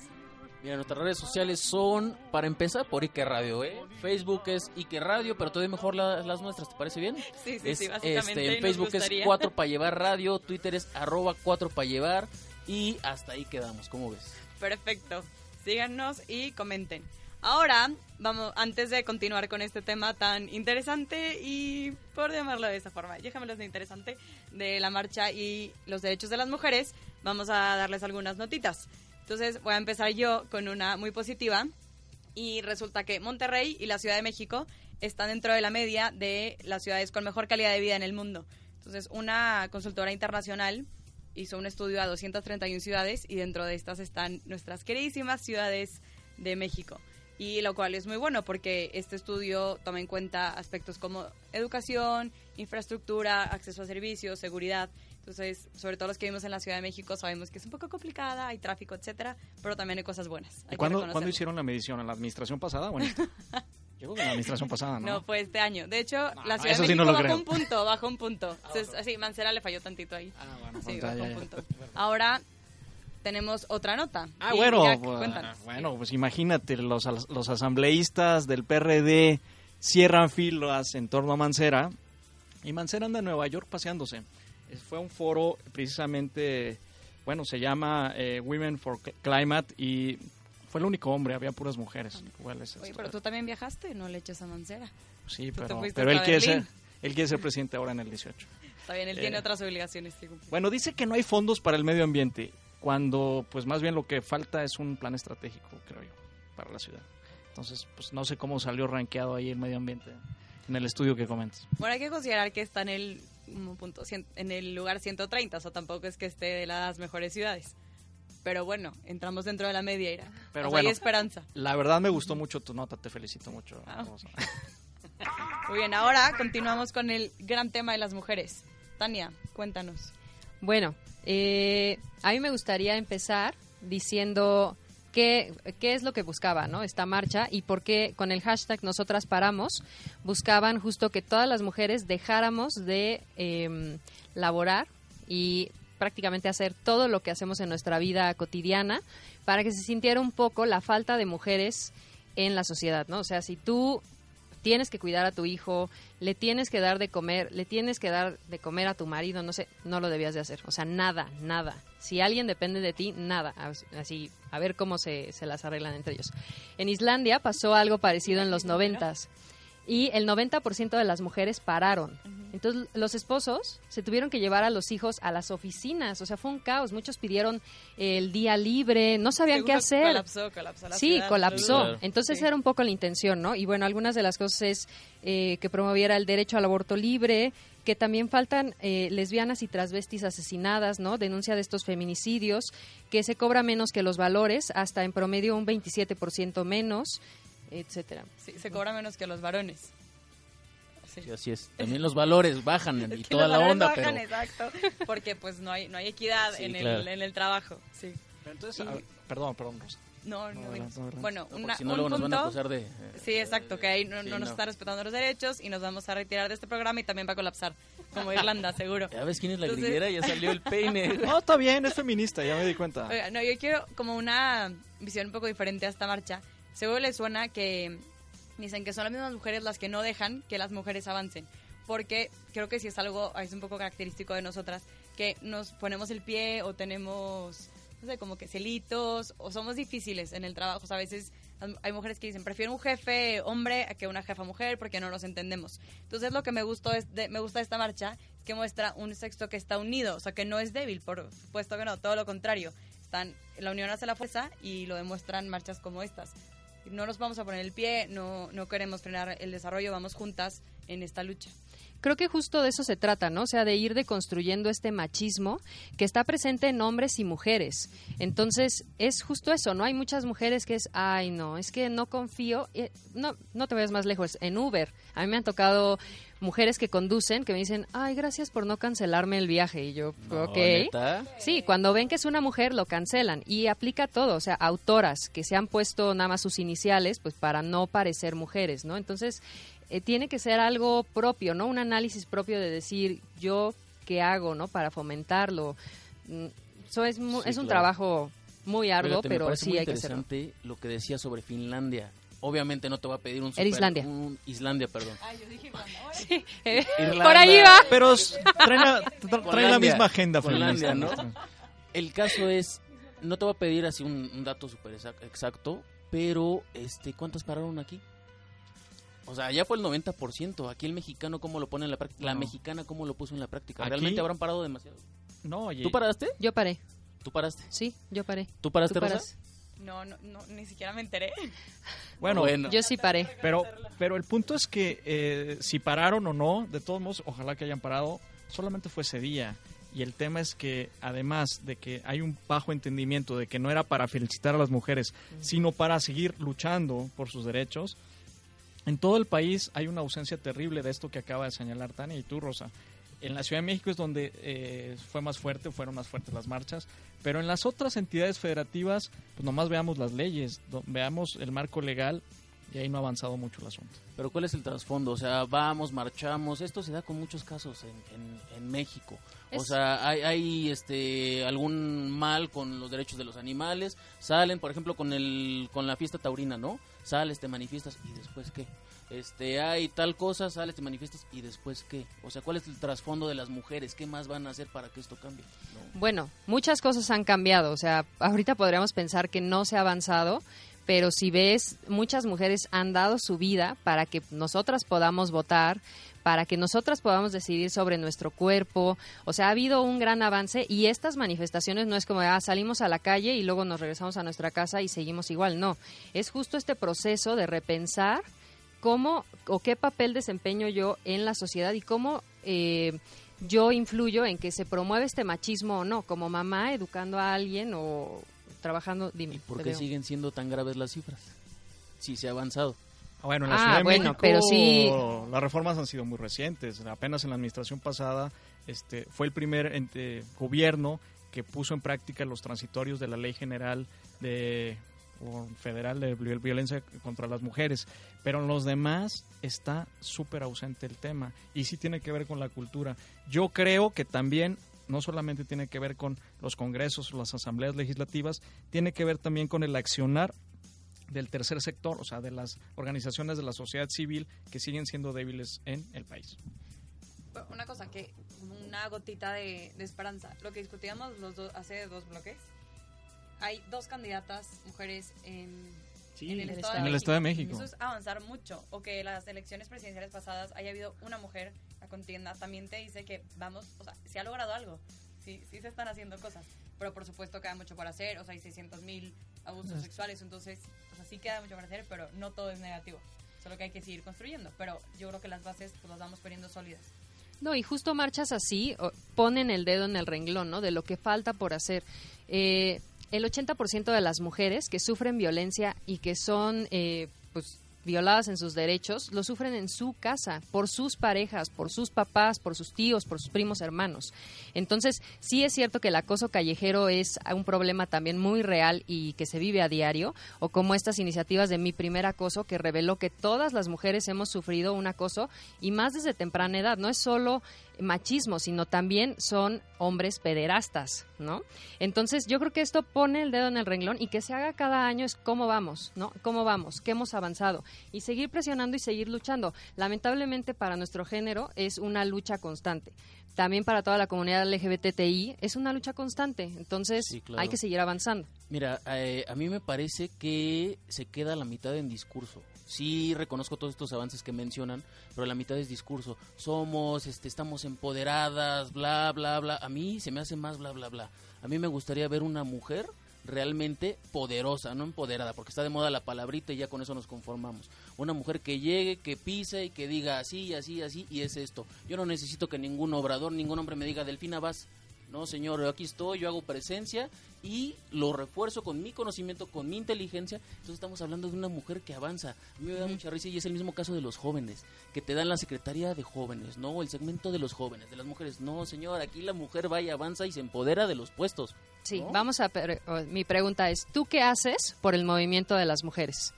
Mira, nuestras redes sociales son, para empezar, por Ike Radio, ¿eh? Facebook es Ike Radio, pero todavía mejor la- las nuestras, ¿te parece bien? Sí, sí, Es, sí, básicamente este, en nos Facebook es gustaría. 4 para llevar radio, Twitter es arroba 4 para llevar y hasta ahí quedamos, ¿cómo ves? Perfecto. Síganos y comenten. Ahora, vamos, antes de continuar con este tema tan interesante y por llamarlo de esa forma, déjamelo de interesante, de la marcha y los derechos de las mujeres, vamos a darles algunas notitas. Entonces voy a empezar yo con una muy positiva y resulta que Monterrey y la Ciudad de México están dentro de la media de las ciudades con mejor calidad de vida en el mundo. Entonces una consultora internacional hizo un estudio a 231 ciudades y dentro de estas están nuestras queridísimas ciudades de México. Y lo cual es muy bueno porque este estudio toma en cuenta aspectos como educación, infraestructura, acceso a servicios, seguridad. Entonces, sobre todo los que vivimos en la Ciudad de México sabemos que es un poco complicada, hay tráfico, etcétera, pero también hay cosas buenas. Hay ¿Y cuándo. ¿Cuándo hicieron la medición? ¿En la administración pasada o en esta? Yo creo que en la administración pasada, ¿no? No, fue este año. De hecho, la Ciudad de sí no México bajó creo. un punto, bajó un punto. Entonces, así, Mancera le falló tantito ahí. sí, ya, bajó ya, un punto. Ahora tenemos otra nota. Ah, Y bueno, Jack, pues, cuéntanos. bueno, pues imagínate, los, los asambleístas del PRD cierran filas en torno a Mancera y Mancera anda en Nueva York paseándose. Eh, Fue un foro precisamente, bueno, se llama eh, Women for Cl- Climate y fue el único hombre, había puras mujeres. Es Oye, pero tú también viajaste, no le eches a Mancera. Sí, tú pero, pero él quiere, ser, él quiere ser presidente ahora en el 18. Está bien, él Eh, tiene otras obligaciones que cumplir. Bueno, dice que no hay fondos para el medio ambiente, cuando pues más bien lo que falta es un plan estratégico, creo yo, para la ciudad. Entonces, pues no sé cómo salió rankeado ahí el medio ambiente en el estudio que comentas. Bueno, hay que considerar que está en el punto cien- en el lugar 130, o sea, tampoco es que esté de las mejores ciudades. Pero bueno, entramos dentro de la media, Ira. Pero O sea, bueno, hay esperanza. La verdad me gustó mucho tu nota, te felicito mucho. Ah. Muy bien, ahora continuamos con el gran tema de las mujeres. Tania, cuéntanos. Bueno, eh, a mí me gustaría empezar diciendo qué, qué es lo que buscaba ¿no? esta marcha y por qué con el hashtag Nosotras Paramos buscaban justo que todas las mujeres dejáramos de eh, laborar y prácticamente hacer todo lo que hacemos en nuestra vida cotidiana para que se sintiera un poco la falta de mujeres en la sociedad, ¿no? O sea, si tú tienes que cuidar a tu hijo, le tienes que dar de comer, le tienes que dar de comer a tu marido, no sé, no lo debías de hacer. O sea, nada, nada. Si alguien depende de ti, nada. As- Así, a ver cómo se, se las arreglan entre ellos. En Islandia pasó algo parecido en los noventas y el 90% de las mujeres pararon. Entonces los esposos se tuvieron que llevar a los hijos a las oficinas, o sea, fue un caos. Muchos pidieron el día libre, no sabían qué hacer. Colapsó, colapsó la Sí, ciudad. colapsó. Claro. Entonces Sí. era un poco la intención, ¿no? Y bueno, algunas de las cosas es eh, que promoviera el derecho al aborto libre, que también faltan eh, lesbianas y transvestis asesinadas, ¿no? Denuncia de estos feminicidios, que se cobra menos que los valores, hasta en promedio un 27% menos, etcétera. Sí, se cobra menos que los varones. Sí, así es. También los valores bajan y toda los la valores onda, bajan, pero... exacto, porque pues no hay no hay equidad Sí, en, claro. el, en el trabajo. Sí. Entonces, Y- ver, perdón, perdón, Rosa. No, no, No, no. Bueno, una, si no, un luego nos van a punto- acusar de, eh, Sí, exacto, que ahí no, sí, no nos no. está respetando los derechos y nos vamos a retirar de este programa y también va a colapsar, como Irlanda, seguro. Ya ves quién es la Entonces- grillera, ya salió el peine. No, está bien, es feminista, ya me di cuenta. Oiga, no, yo quiero como una visión un poco diferente a esta marcha. Seguro les suena que dicen que son las mismas mujeres las que no dejan que las mujeres avancen. Porque creo que sí es algo, es un poco característico de nosotras, que nos ponemos el pie o tenemos, no sé, como que celitos o somos difíciles en el trabajo. O sea, a veces hay mujeres que dicen, prefiero un jefe hombre a que una jefa mujer porque no nos entendemos. Entonces lo que me gustó es de, me gusta de esta marcha es que muestra un sexo que está unido, o sea, que no es débil, por supuesto que no, todo lo contrario. están, la unión hace la fuerza y lo demuestran marchas como estas. No nos vamos a poner el pie, no, no queremos frenar el desarrollo, vamos juntas en esta lucha. Creo que justo de eso se trata, ¿no? O sea, de ir deconstruyendo este machismo que está presente en hombres y mujeres. Entonces, es justo eso, ¿no? Hay muchas mujeres que es, ay, no, es que no confío. eh, No, no te vayas más lejos, en Uber. A mí me han tocado mujeres que conducen que me dicen, ay, gracias por no cancelarme el viaje. Y yo, No, ok. ¿neta? Sí, cuando ven que es una mujer lo cancelan y aplica todo, o sea, autoras que se han puesto nada más sus iniciales, pues para no parecer mujeres, ¿no? Entonces, eh, tiene que ser algo propio, ¿no? Un análisis propio de decir, yo qué hago, ¿no? Para fomentarlo. Mm, Eso es, mu- Sí, es un claro. trabajo muy arduo, Fíjate, pero sí muy hay que hacerlo. interesante lo que decía sobre Finlandia. Obviamente no te va a pedir un super- Islandia. un- Islandia, perdón. Eh, Irlanda. Por ahí va. Pero traen la, misma agenda Finlandia, ¿no? El caso es, no te voy a pedir así un, un dato súper exac- exacto, pero este, ¿cuántas pararon aquí? O sea, ya fue el 90%. Aquí el mexicano, ¿cómo lo pone en la práctica? La No. mexicana, ¿cómo lo puso en la práctica? Aquí- ¿Realmente habrán parado demasiado? No, oye. ¿Tú paraste? Yo paré. ¿Tú paraste? Sí, yo paré. ¿Tú paraste, ¿Tú Rosa? paras? No, no, no, ni siquiera me enteré. Bueno, Yo sí paré. Pero, pero el punto es que eh, si pararon o no, de todos modos, ojalá que hayan parado, solamente fue ese día. Y el tema es que, además de que hay un bajo entendimiento de que no era para felicitar a las mujeres, sino para seguir luchando por sus derechos, en todo el país hay una ausencia terrible de esto que acaba de señalar Tania y tú, Rosa. En la Ciudad de México es donde eh, fue más fuerte, fueron más fuertes las marchas, pero en las otras entidades federativas, pues nomás veamos las leyes, veamos el marco legal y ahí no ha avanzado mucho el asunto. Pero ¿cuál es el trasfondo? O sea, vamos, marchamos. Esto se da con muchos casos en, en- en México. O sea, hay, hay este algún mal con los derechos de los animales. Salen, por ejemplo, con el con la fiesta taurina, ¿no? Sales, te manifiestas y después qué. Este, hay tal cosa, sales, te manifiestas y después qué. O sea, ¿cuál es el trasfondo de las mujeres? ¿Qué más van a hacer para que esto cambie? No. Bueno, muchas cosas han cambiado. O sea, ahorita podríamos pensar que no se ha avanzado, pero si ves, muchas mujeres han dado su vida para que nosotras podamos votar, para que nosotras podamos decidir sobre nuestro cuerpo. O sea, ha habido un gran avance y estas manifestaciones no es como, ah, salimos a la calle y luego nos regresamos a nuestra casa y seguimos igual. No, es justo este proceso de repensar cómo o qué papel desempeño yo en la sociedad y cómo eh, yo influyo en que se promueve este machismo o no, como mamá educando a alguien o trabajando, dime. ¿Por te qué veo. siguen siendo tan graves las cifras? Sí, se ha avanzado. Bueno, en la Ah, Ciudad de bueno, México pero sí- las reformas han sido muy recientes. Apenas en la administración pasada este, fue el primer ente- gobierno que puso en práctica los transitorios de la Ley General de o Federal de viol- Violencia contra las Mujeres. Pero en los demás está súper ausente el tema y sí tiene que ver con la cultura. Yo creo que también no solamente tiene que ver con los congresos o las asambleas legislativas, tiene que ver también con el accionar del tercer sector, o sea, de las organizaciones de la sociedad civil que siguen siendo débiles en el país. Una cosa que, una gotita de, de esperanza. Lo que discutíamos los dos, hace dos bloques. Hay dos candidatas mujeres en, Sí, en el, en Estado, el de Estado de México. Eso es avanzar mucho. O que las elecciones presidenciales pasadas haya habido una mujer contienda. También te dice que vamos, o sea, se ha logrado algo. Sí, sí se están haciendo cosas. Pero por supuesto queda mucho por hacer. O sea, hay 600 mil abusos Es- sexuales. Entonces, o sea, sí queda mucho por hacer, pero no todo es negativo. Solo que hay que seguir construyendo. Pero yo creo que las bases pues, las vamos poniendo sólidas. No, y justo marchas así ponen el dedo en el renglón, ¿no? De lo que falta por hacer. Eh, el 80% de las mujeres que sufren violencia y que son, eh, pues, violadas en sus derechos, lo sufren en su casa, por sus parejas, por sus papás, por sus tíos, por sus primos hermanos. Entonces, sí es cierto que el acoso callejero es un problema también muy real y que se vive a diario, o como estas iniciativas de Mi Primer Acoso, que reveló que todas las mujeres hemos sufrido un acoso y más desde temprana edad. No es solo machismo, sino también son hombres pederastas, ¿no? Entonces, yo creo que esto pone el dedo en el renglón y que se haga cada año es cómo vamos, ¿no? ¿Cómo vamos? ¿Qué hemos avanzado? Y seguir presionando y seguir luchando. Lamentablemente para nuestro género es una lucha constante. También para toda la comunidad LGBTI es una lucha constante. Entonces, Sí, claro. hay que seguir avanzando. Mira, eh, a mí me parece que se queda la mitad en discurso. Sí reconozco todos estos avances que mencionan, pero la mitad es discurso. Somos, este, estamos empoderadas, bla, bla, bla. A mí se me hace más bla, bla, bla. A mí me gustaría ver una mujer realmente poderosa, no empoderada, porque está de moda la palabrita y ya con eso nos conformamos. Una mujer que llegue, que pise y que diga así, así, así, y es esto. Yo no necesito que ningún obrador, ningún hombre me diga, Delfina, vas. No, señor, yo aquí estoy, yo hago presencia y lo refuerzo con mi conocimiento, con mi inteligencia. Entonces estamos hablando de una mujer que avanza. A mí me da mucha risa y es el mismo caso de los jóvenes, que te dan la Secretaría de Jóvenes, ¿no? El segmento de los jóvenes, de las mujeres. No, señor, aquí la mujer va y avanza y se empodera de los puestos. Sí, ¿no? vamos a... Mi pregunta es, ¿tú qué haces por el movimiento de las mujeres?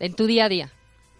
En tu día a día.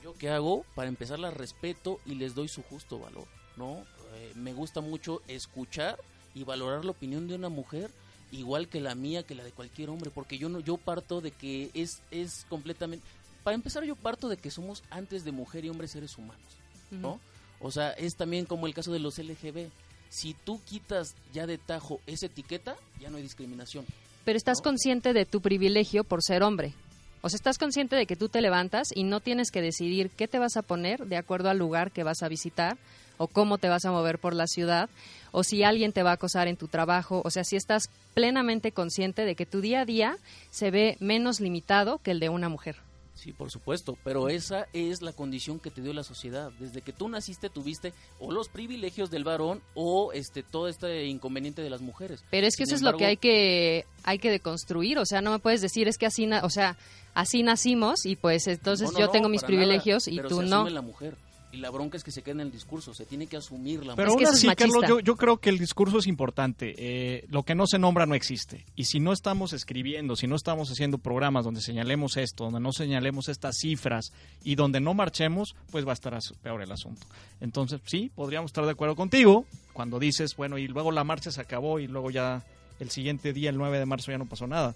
Yo qué hago, para empezar las respeto y les doy su justo valor, ¿no? Eh, me gusta mucho escuchar y valorar la opinión de una mujer igual que la mía, que la de cualquier hombre, porque yo no yo parto de que es es completamente para empezar yo parto de que somos antes de mujer y hombre seres humanos, ¿no? O sea, es también como el caso de los LGB. Si tú quitas ya de tajo esa etiqueta, ya no hay discriminación. Pero estás consciente de tu privilegio por ser hombre. O sea, estás consciente de que tú te levantas y no tienes que decidir qué te vas a poner de acuerdo al lugar que vas a visitar o cómo te vas a mover por la ciudad o si alguien te va a acosar en tu trabajo. O sea, si estás plenamente consciente de que tu día a día se ve menos limitado que el de una mujer. Sí, por supuesto, pero esa es la condición que te dio la sociedad. Desde que tú naciste tuviste o los privilegios del varón o este todo este inconveniente de las mujeres. Pero es que Sin eso es lo que hay que hay que deconstruir, o sea, no me puedes decir es que así, na- o sea, así nacimos y pues entonces no, no, yo no, tengo mis privilegios nada, y pero tú se no. la mujer. Y la bronca es que se queda en el discurso, se tiene que asumir la Pero aún así, Carlos, yo, yo creo que el discurso es importante. Eh, lo que no se nombra no existe. Y si no estamos escribiendo, si no estamos haciendo programas donde señalemos esto, donde no señalemos estas cifras y donde no marchemos, pues va a estar peor el asunto. Entonces, sí, podríamos estar de acuerdo contigo cuando dices, bueno, y luego la marcha se acabó y luego ya el siguiente día, el 9 de marzo, ya no pasó nada.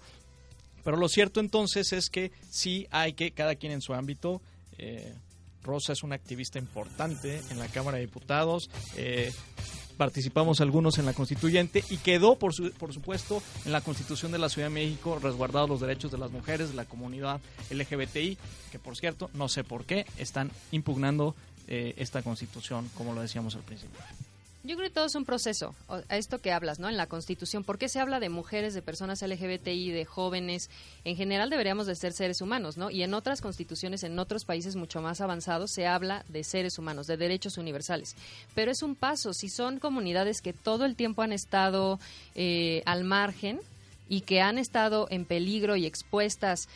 Pero lo cierto entonces es que sí hay que, cada quien en su ámbito, eh, Rosa es una activista importante en la Cámara de Diputados, eh, participamos algunos en la constituyente y quedó, por, su- por supuesto, en la Constitución de la Ciudad de México resguardados los derechos de las mujeres, de la comunidad LGBTI, que por cierto, no sé por qué, están impugnando eh, esta constitución, como lo decíamos al principio. Yo creo que todo es un proceso, a esto que hablas, ¿no? En la Constitución, ¿por qué se habla de mujeres, de personas LGBTI, de jóvenes? En general deberíamos de ser seres humanos, ¿no? Y en otras constituciones, en otros países mucho más avanzados, se habla de seres humanos, de derechos universales. Pero es un paso, si son comunidades que todo el tiempo han estado eh, al margen y que han estado en peligro y expuestas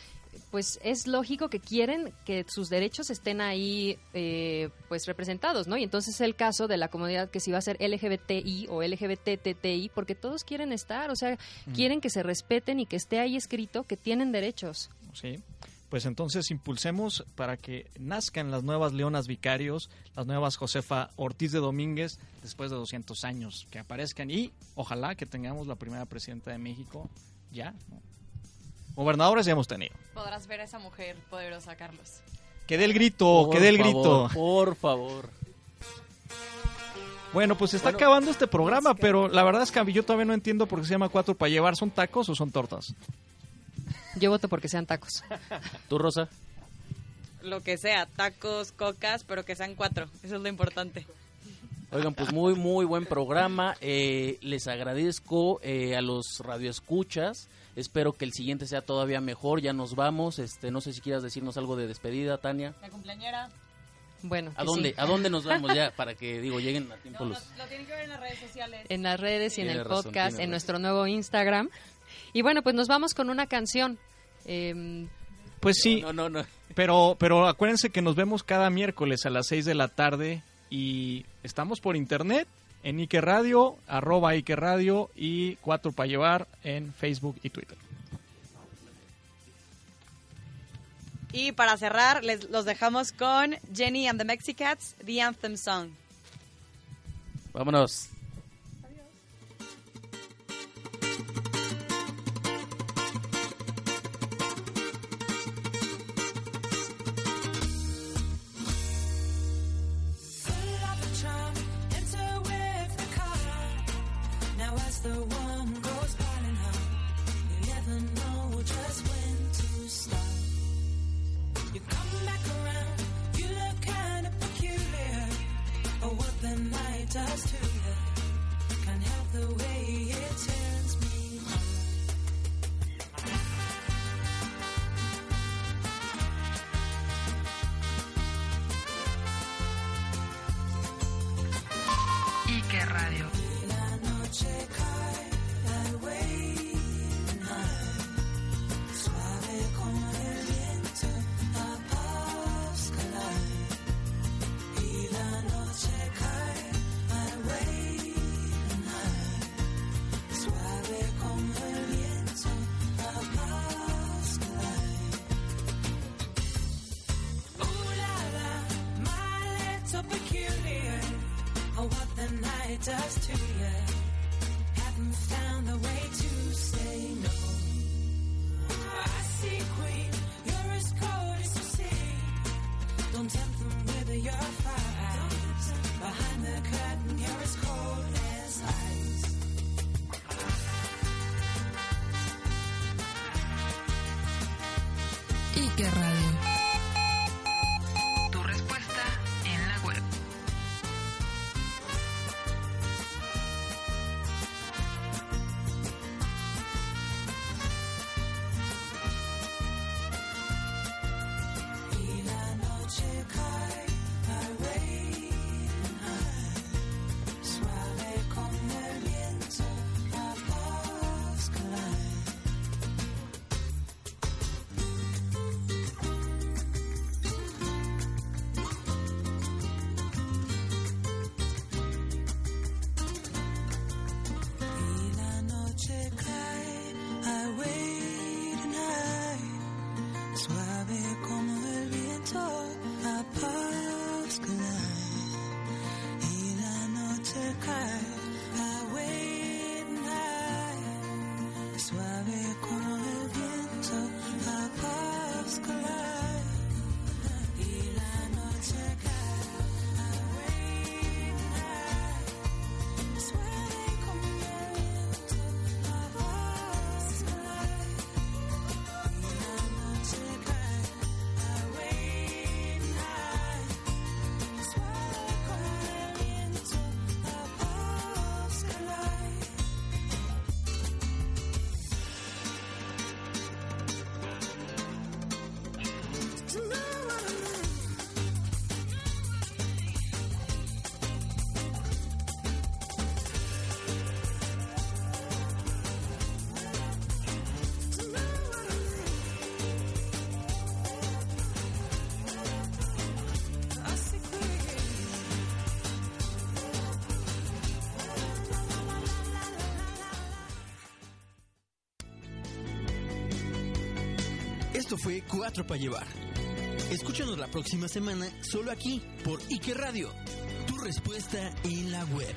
pues es lógico que quieren que sus derechos estén ahí eh, pues representados, ¿no? Y entonces es el caso de la comunidad que si va a ser LGBTI o LGBTTI, porque todos quieren estar, o sea, Mm. quieren que se respeten y que esté ahí escrito que tienen derechos. ¿sí? Pues entonces impulsemos para que nazcan las nuevas Leonas Vicarios, las nuevas Josefa Ortiz de Domínguez, después de 200 años, que aparezcan y ojalá que tengamos la primera presidenta de México ya. ¿no? Gobernadores ya hemos tenido. Podrás ver a esa mujer poderosa, Carlos. Que dé el grito, que dé el grito. Por favor. Bueno, pues se está Bueno, acabando este programa, pero la verdad es que yo todavía no entiendo por qué se llama cuatro para llevar. ¿Son tacos o son tortas? Yo voto porque sean tacos. ¿Tú, Rosa? Lo que sea, tacos, cocas, pero que sean cuatro. Eso es lo importante. Oigan, pues muy, muy buen programa. Eh, les agradezco eh, a los radioescuchas. Espero que el siguiente sea todavía mejor. Ya nos vamos. Este, no sé si quieras decirnos algo de despedida, Tania. La cumpleañera. Bueno, ¿A dónde? sí. ¿A dónde nos vamos ya? Para que, digo, lleguen a tiempo No, los... lo, lo tienen que ver en las redes sociales. En las redes y en el razón, podcast, en razón. nuestro nuevo Instagram. Y bueno, pues nos vamos con una canción. Em, Pues sí. No, no, no. Pero, pero acuérdense que nos vemos cada miércoles a las 6 de la tarde y estamos por internet en Ike Radio, arroba Ike Radio y 4 para llevar en Facebook y Twitter. Y para cerrar, les, los dejamos con Jenny and the Mexicats, The Anthem Song. Vámonos. dust. Fue Cuatro para llevar. Escúchanos la próxima semana solo aquí por Ike Radio. Tu respuesta en la web.